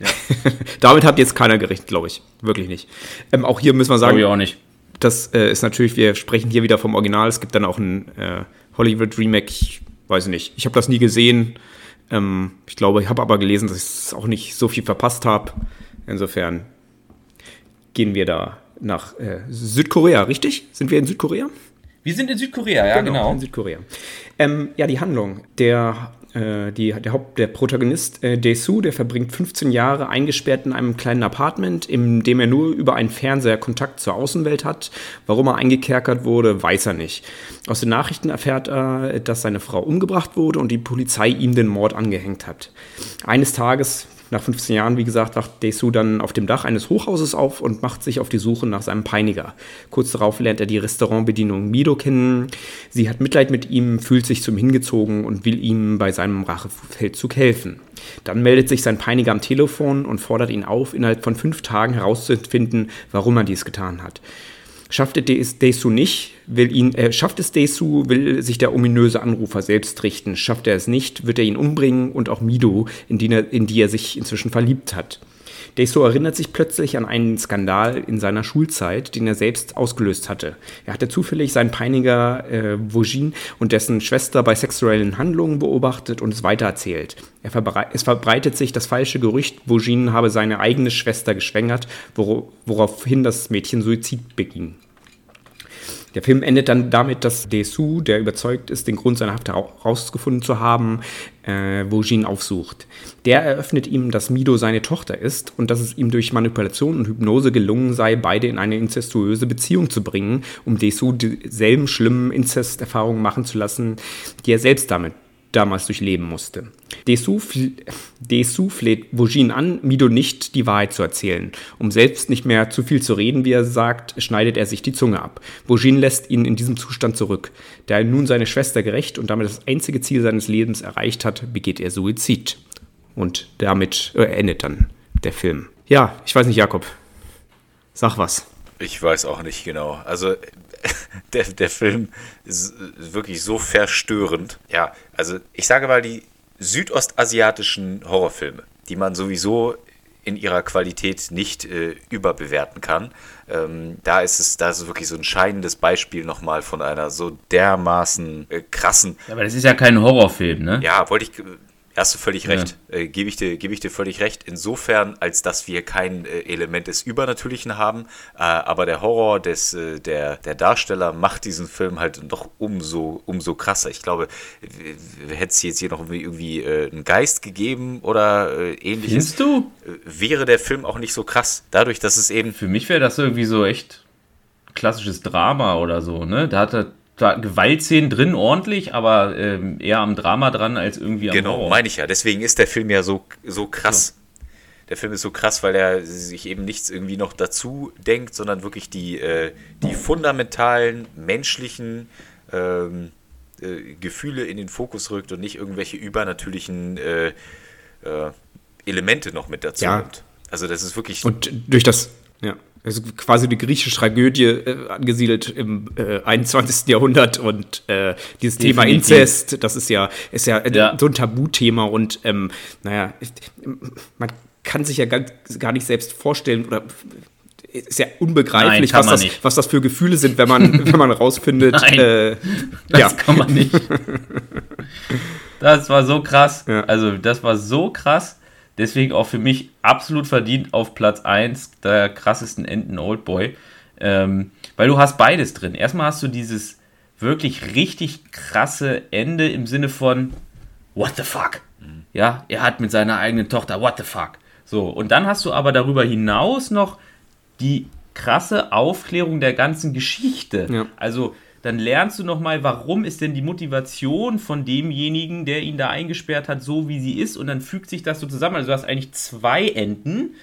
Damit hat jetzt keiner gerichtet, glaube ich. Wirklich nicht. Ähm, auch hier müssen wir sagen, Glaube ich auch nicht. das äh, ist natürlich, wir sprechen hier wieder vom Original. Es gibt dann auch ein äh, Hollywood Remake, ich weiß nicht. Ich habe das nie gesehen. Ähm, ich glaube, ich habe aber gelesen, dass ich auch nicht so viel verpasst habe. Insofern gehen wir da nach äh, Südkorea, richtig? Sind wir in Südkorea? Wir sind in Südkorea, ja, genau. In Südkorea. Ähm, ja, die Handlung. Der, äh, die, der, Haupt, der Protagonist äh, Dae-Soo, der verbringt 15 Jahre eingesperrt in einem kleinen Apartment, in dem er nur über einen Fernseher Kontakt zur Außenwelt hat. Warum er eingekerkert wurde, weiß er nicht. Aus den Nachrichten erfährt er, dass seine Frau umgebracht wurde und die Polizei ihm den Mord angehängt hat. Eines Tages, nach 15 Jahren, wie gesagt, wacht Dae-Soo dann auf dem Dach eines Hochhauses auf und macht sich auf die Suche nach seinem Peiniger. Kurz darauf lernt er die Restaurantbedienung Mido kennen. Sie hat Mitleid mit ihm, fühlt sich zum hingezogen und will ihm bei seinem Rachefeldzug helfen. Dann meldet sich sein Peiniger am Telefon und fordert ihn auf, innerhalb von fünf Tagen herauszufinden, warum er dies getan hat. Schafft es Daesu nicht, will ihn, äh, schafft es Daesu, will sich der ominöse Anrufer selbst richten. Schafft er es nicht, wird er ihn umbringen und auch Mido, in die er, in die er sich inzwischen verliebt hat. Daesu erinnert sich plötzlich an einen Skandal in seiner Schulzeit, den er selbst ausgelöst hatte. Er hatte zufällig seinen Peiniger äh, Wojin und dessen Schwester bei sexuellen Handlungen beobachtet und es weitererzählt. Er verbrei es verbreitet sich das falsche Gerücht, Wojin habe seine eigene Schwester geschwängert, woro woraufhin das Mädchen Suizid beging. Der Film endet dann damit, dass Desu, der überzeugt ist, den Grund seiner Haft herausgefunden zu haben, äh, Wojin aufsucht. Der eröffnet ihm, dass Mido seine Tochter ist und dass es ihm durch Manipulation und Hypnose gelungen sei, beide in eine inzestuöse Beziehung zu bringen, um Desu dieselben schlimmen Inzesterfahrungen machen zu lassen, die er selbst damit damals durchleben musste. Desu, fl Desu fleht Wojin an, Mido nicht die Wahrheit zu erzählen. Um selbst nicht mehr zu viel zu reden, wie er sagt, schneidet er sich die Zunge ab. Wojin lässt ihn in diesem Zustand zurück. Da er nun seine Schwester gerecht und damit das einzige Ziel seines Lebens erreicht hat, begeht er Suizid. Und damit äh, endet dann der Film. Ja, ich weiß nicht, Jakob. Sag was. Ich weiß auch nicht genau. Also der, der Film ist wirklich so verstörend. Ja, also ich sage mal, die südostasiatischen Horrorfilme, die man sowieso in ihrer Qualität nicht äh, überbewerten kann. Ähm, da ist es, da ist es wirklich so ein scheinendes Beispiel nochmal von einer so dermaßen äh, krassen Aber das ist ja kein Horrorfilm, ne? ja, wollte ich. Hast du völlig recht. Äh, Gebe ich, dir- gebe ich dir völlig recht. Insofern, als dass wir kein äh, Element des Übernatürlichen haben, äh, aber der Horror des, äh, der, der Darsteller macht diesen Film halt noch umso, umso krasser. Ich glaube, hätte es jetzt hier noch irgendwie, äh, einen Geist gegeben oder äh, ähnliches, Findest du? wäre der Film auch nicht so krass. Dadurch, dass es eben Für mich wäre das irgendwie so echt klassisches Drama oder so, ne? Da hat er da Gewaltszenen drin ordentlich, aber ähm, eher am Drama dran als irgendwie am Genau, Horror. meine ich ja. Deswegen ist der Film ja so, so krass. Der Film ist so krass, weil er sich eben nichts irgendwie noch dazu denkt, sondern wirklich die, äh, die fundamentalen menschlichen ähm, äh, Gefühle in den Fokus rückt und nicht irgendwelche übernatürlichen äh, äh, Elemente noch mit dazu Ja. nimmt. Also das ist wirklich Und durch das, ja, also quasi die griechische Tragödie äh, angesiedelt im äh, 21. Jahrhundert und äh, dieses Thema Definitiv. Inzest, das ist ja, ist ja, äh, Ja. so ein Tabuthema und ähm, naja, man kann sich ja gar, gar nicht selbst vorstellen oder ist ja unbegreiflich, Nein, was, das, nicht. was das für Gefühle sind, wenn man, wenn man rausfindet, Nein. äh, Das ja, kann man nicht. Das war so krass. Ja. Also, das war so krass. Deswegen auch für mich absolut verdient auf Platz 1 der krassesten Enden Oldboy. Ähm, weil du hast beides drin. Erstmal hast du dieses wirklich richtig krasse Ende im Sinne von What the fuck? Ja, er hat mit seiner eigenen Tochter What the fuck? So, und dann hast du aber darüber hinaus noch die krasse Aufklärung der ganzen Geschichte. Ja. Also dann lernst du nochmal, warum ist denn die Motivation von demjenigen, der ihn da eingesperrt hat, so wie sie ist und dann fügt sich das so zusammen. Also du hast eigentlich zwei Enden,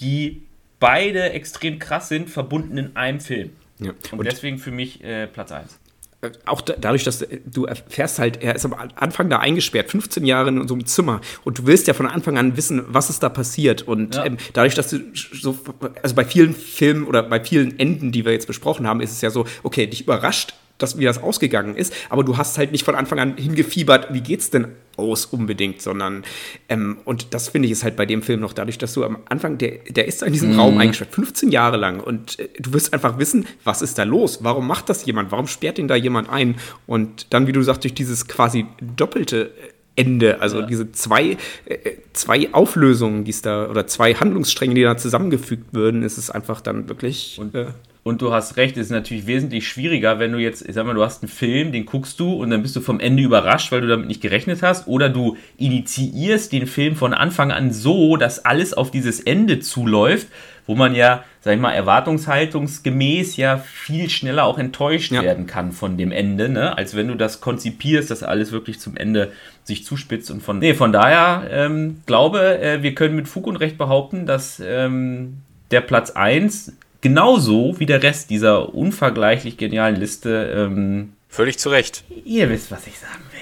die beide extrem krass sind, verbunden in einem Film. Ja. Und, und, deswegen für mich äh, Platz 1 äh, auch da, dadurch, dass du erfährst halt, er ist am Anfang da eingesperrt, 15 Jahre in so einem Zimmer und du willst ja von Anfang an wissen, was ist da passiert und ja. ähm, dadurch, dass du so, also bei vielen Filmen oder bei vielen Enden, die wir jetzt besprochen haben, ist es ja so, okay, dich überrascht das, wie das ausgegangen ist, aber du hast halt nicht von Anfang an hingefiebert, wie geht's denn aus unbedingt, sondern ähm, und das finde ich ist halt bei dem Film noch dadurch, dass du am Anfang, der, der ist in diesem mhm. Raum eingesperrt, 15 Jahre lang und äh, du wirst einfach wissen, was ist da los, warum macht das jemand, warum sperrt ihn da jemand ein und dann, wie du sagst, durch dieses quasi doppelte Ende, also ja. diese zwei, äh, zwei Auflösungen, die es da, oder zwei Handlungsstränge, die da zusammengefügt würden, ist es einfach dann wirklich. Und, äh, und du hast recht, es ist natürlich wesentlich schwieriger, wenn du jetzt, ich sag mal, du hast einen Film, den guckst du und dann bist du vom Ende überrascht, weil du damit nicht gerechnet hast, oder du initiierst den Film von Anfang an so, dass alles auf dieses Ende zuläuft, wo man ja, sag ich mal, erwartungshaltungsgemäß ja viel schneller auch enttäuscht ja. werden kann von dem Ende, ne? als wenn du das konzipierst, dass alles wirklich zum Ende sich zuspitzt und von. Nee, von daher ähm, glaube, äh, wir können mit Fug und Recht behaupten, dass ähm, der Platz 1 genauso wie der Rest dieser unvergleichlich genialen Liste. Ähm, Völlig zu Recht. Ihr wisst, was ich sagen will.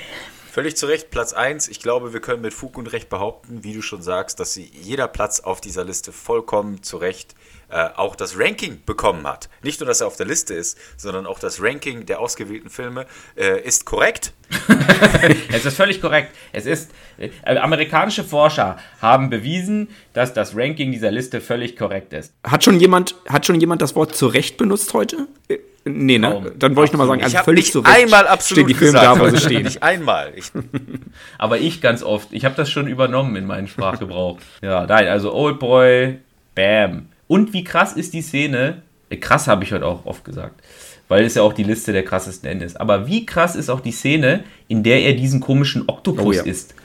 Völlig zu Recht, Platz 1. Ich glaube, wir können mit Fug und Recht behaupten, wie du schon sagst, dass jeder Platz auf dieser Liste vollkommen zu Recht äh, auch das Ranking bekommen hat. Nicht nur, dass er auf der Liste ist, sondern auch das Ranking der ausgewählten Filme äh, ist korrekt. es ist völlig korrekt. Es ist, äh, amerikanische Forscher haben bewiesen, dass das Ranking dieser Liste völlig korrekt ist. Hat schon jemand, hat schon jemand das Wort zu Recht benutzt heute? Äh, nee, ne? Kaum. Dann wollte ich nochmal sagen, also völlig zu Recht einmal absolut stehen die Filme gesagt, da, wo sie stehen. Nicht einmal. Ich. Aber ich ganz oft. Ich habe das schon übernommen in meinen Sprachgebrauch. ja, nein, also Old Boy, Bam. Und wie krass ist die Szene? Äh, krass habe ich heute auch oft gesagt, weil es ja auch die Liste der krassesten Enden ist. Aber wie krass ist auch die Szene, in der er diesen komischen Oktopus oh, ja. isst?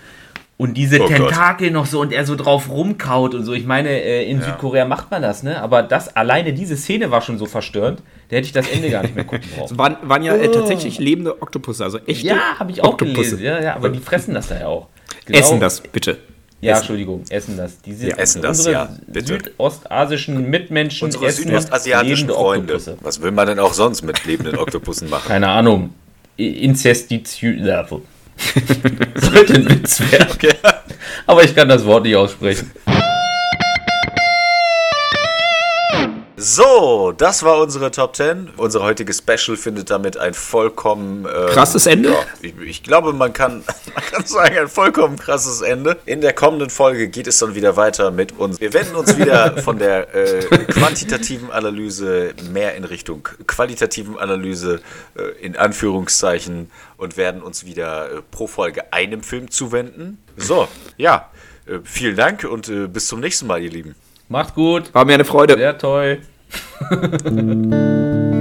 Und diese oh Tentakel Gott. noch so und er so drauf rumkaut und so. Ich meine, äh, in ja. Südkorea macht man das, ne? Aber das alleine diese Szene war schon so verstörend, da hätte ich das Ende gar nicht mehr gucken brauchen. waren, waren ja äh, tatsächlich lebende Oktopusse, also echte Ja, habe ich auch Oktopusse. gelesen. Ja, ja, aber die fressen das da ja auch. Genau. Essen das, bitte. Ja, essen. Entschuldigung, essen das. Diese, ja, essen das, ja, bitte. südostasischen Mitmenschen unsere essen südostasiatischen Freunde. Oktopusse. Was will man denn auch sonst mit lebenden Oktopussen machen? Keine Ahnung. Inzestitiös. Sollte ein Witz werden. Okay. Aber ich kann das Wort nicht aussprechen. So, das war unsere Top 10. Unser heutiges Special findet damit ein vollkommen ähm, krasses Ende. Ja, ich, ich, glaube, man kann, man kann sagen, ein vollkommen krasses Ende. In der kommenden Folge geht es dann wieder weiter mit uns. Wir wenden uns wieder von der äh, quantitativen Analyse mehr in Richtung qualitativen Analyse, äh, in Anführungszeichen, und werden uns wieder äh, pro Folge einem Film zuwenden. So, ja, äh, vielen Dank und äh, bis zum nächsten Mal, ihr Lieben. Macht gut. War mir eine Freude. Sehr toll.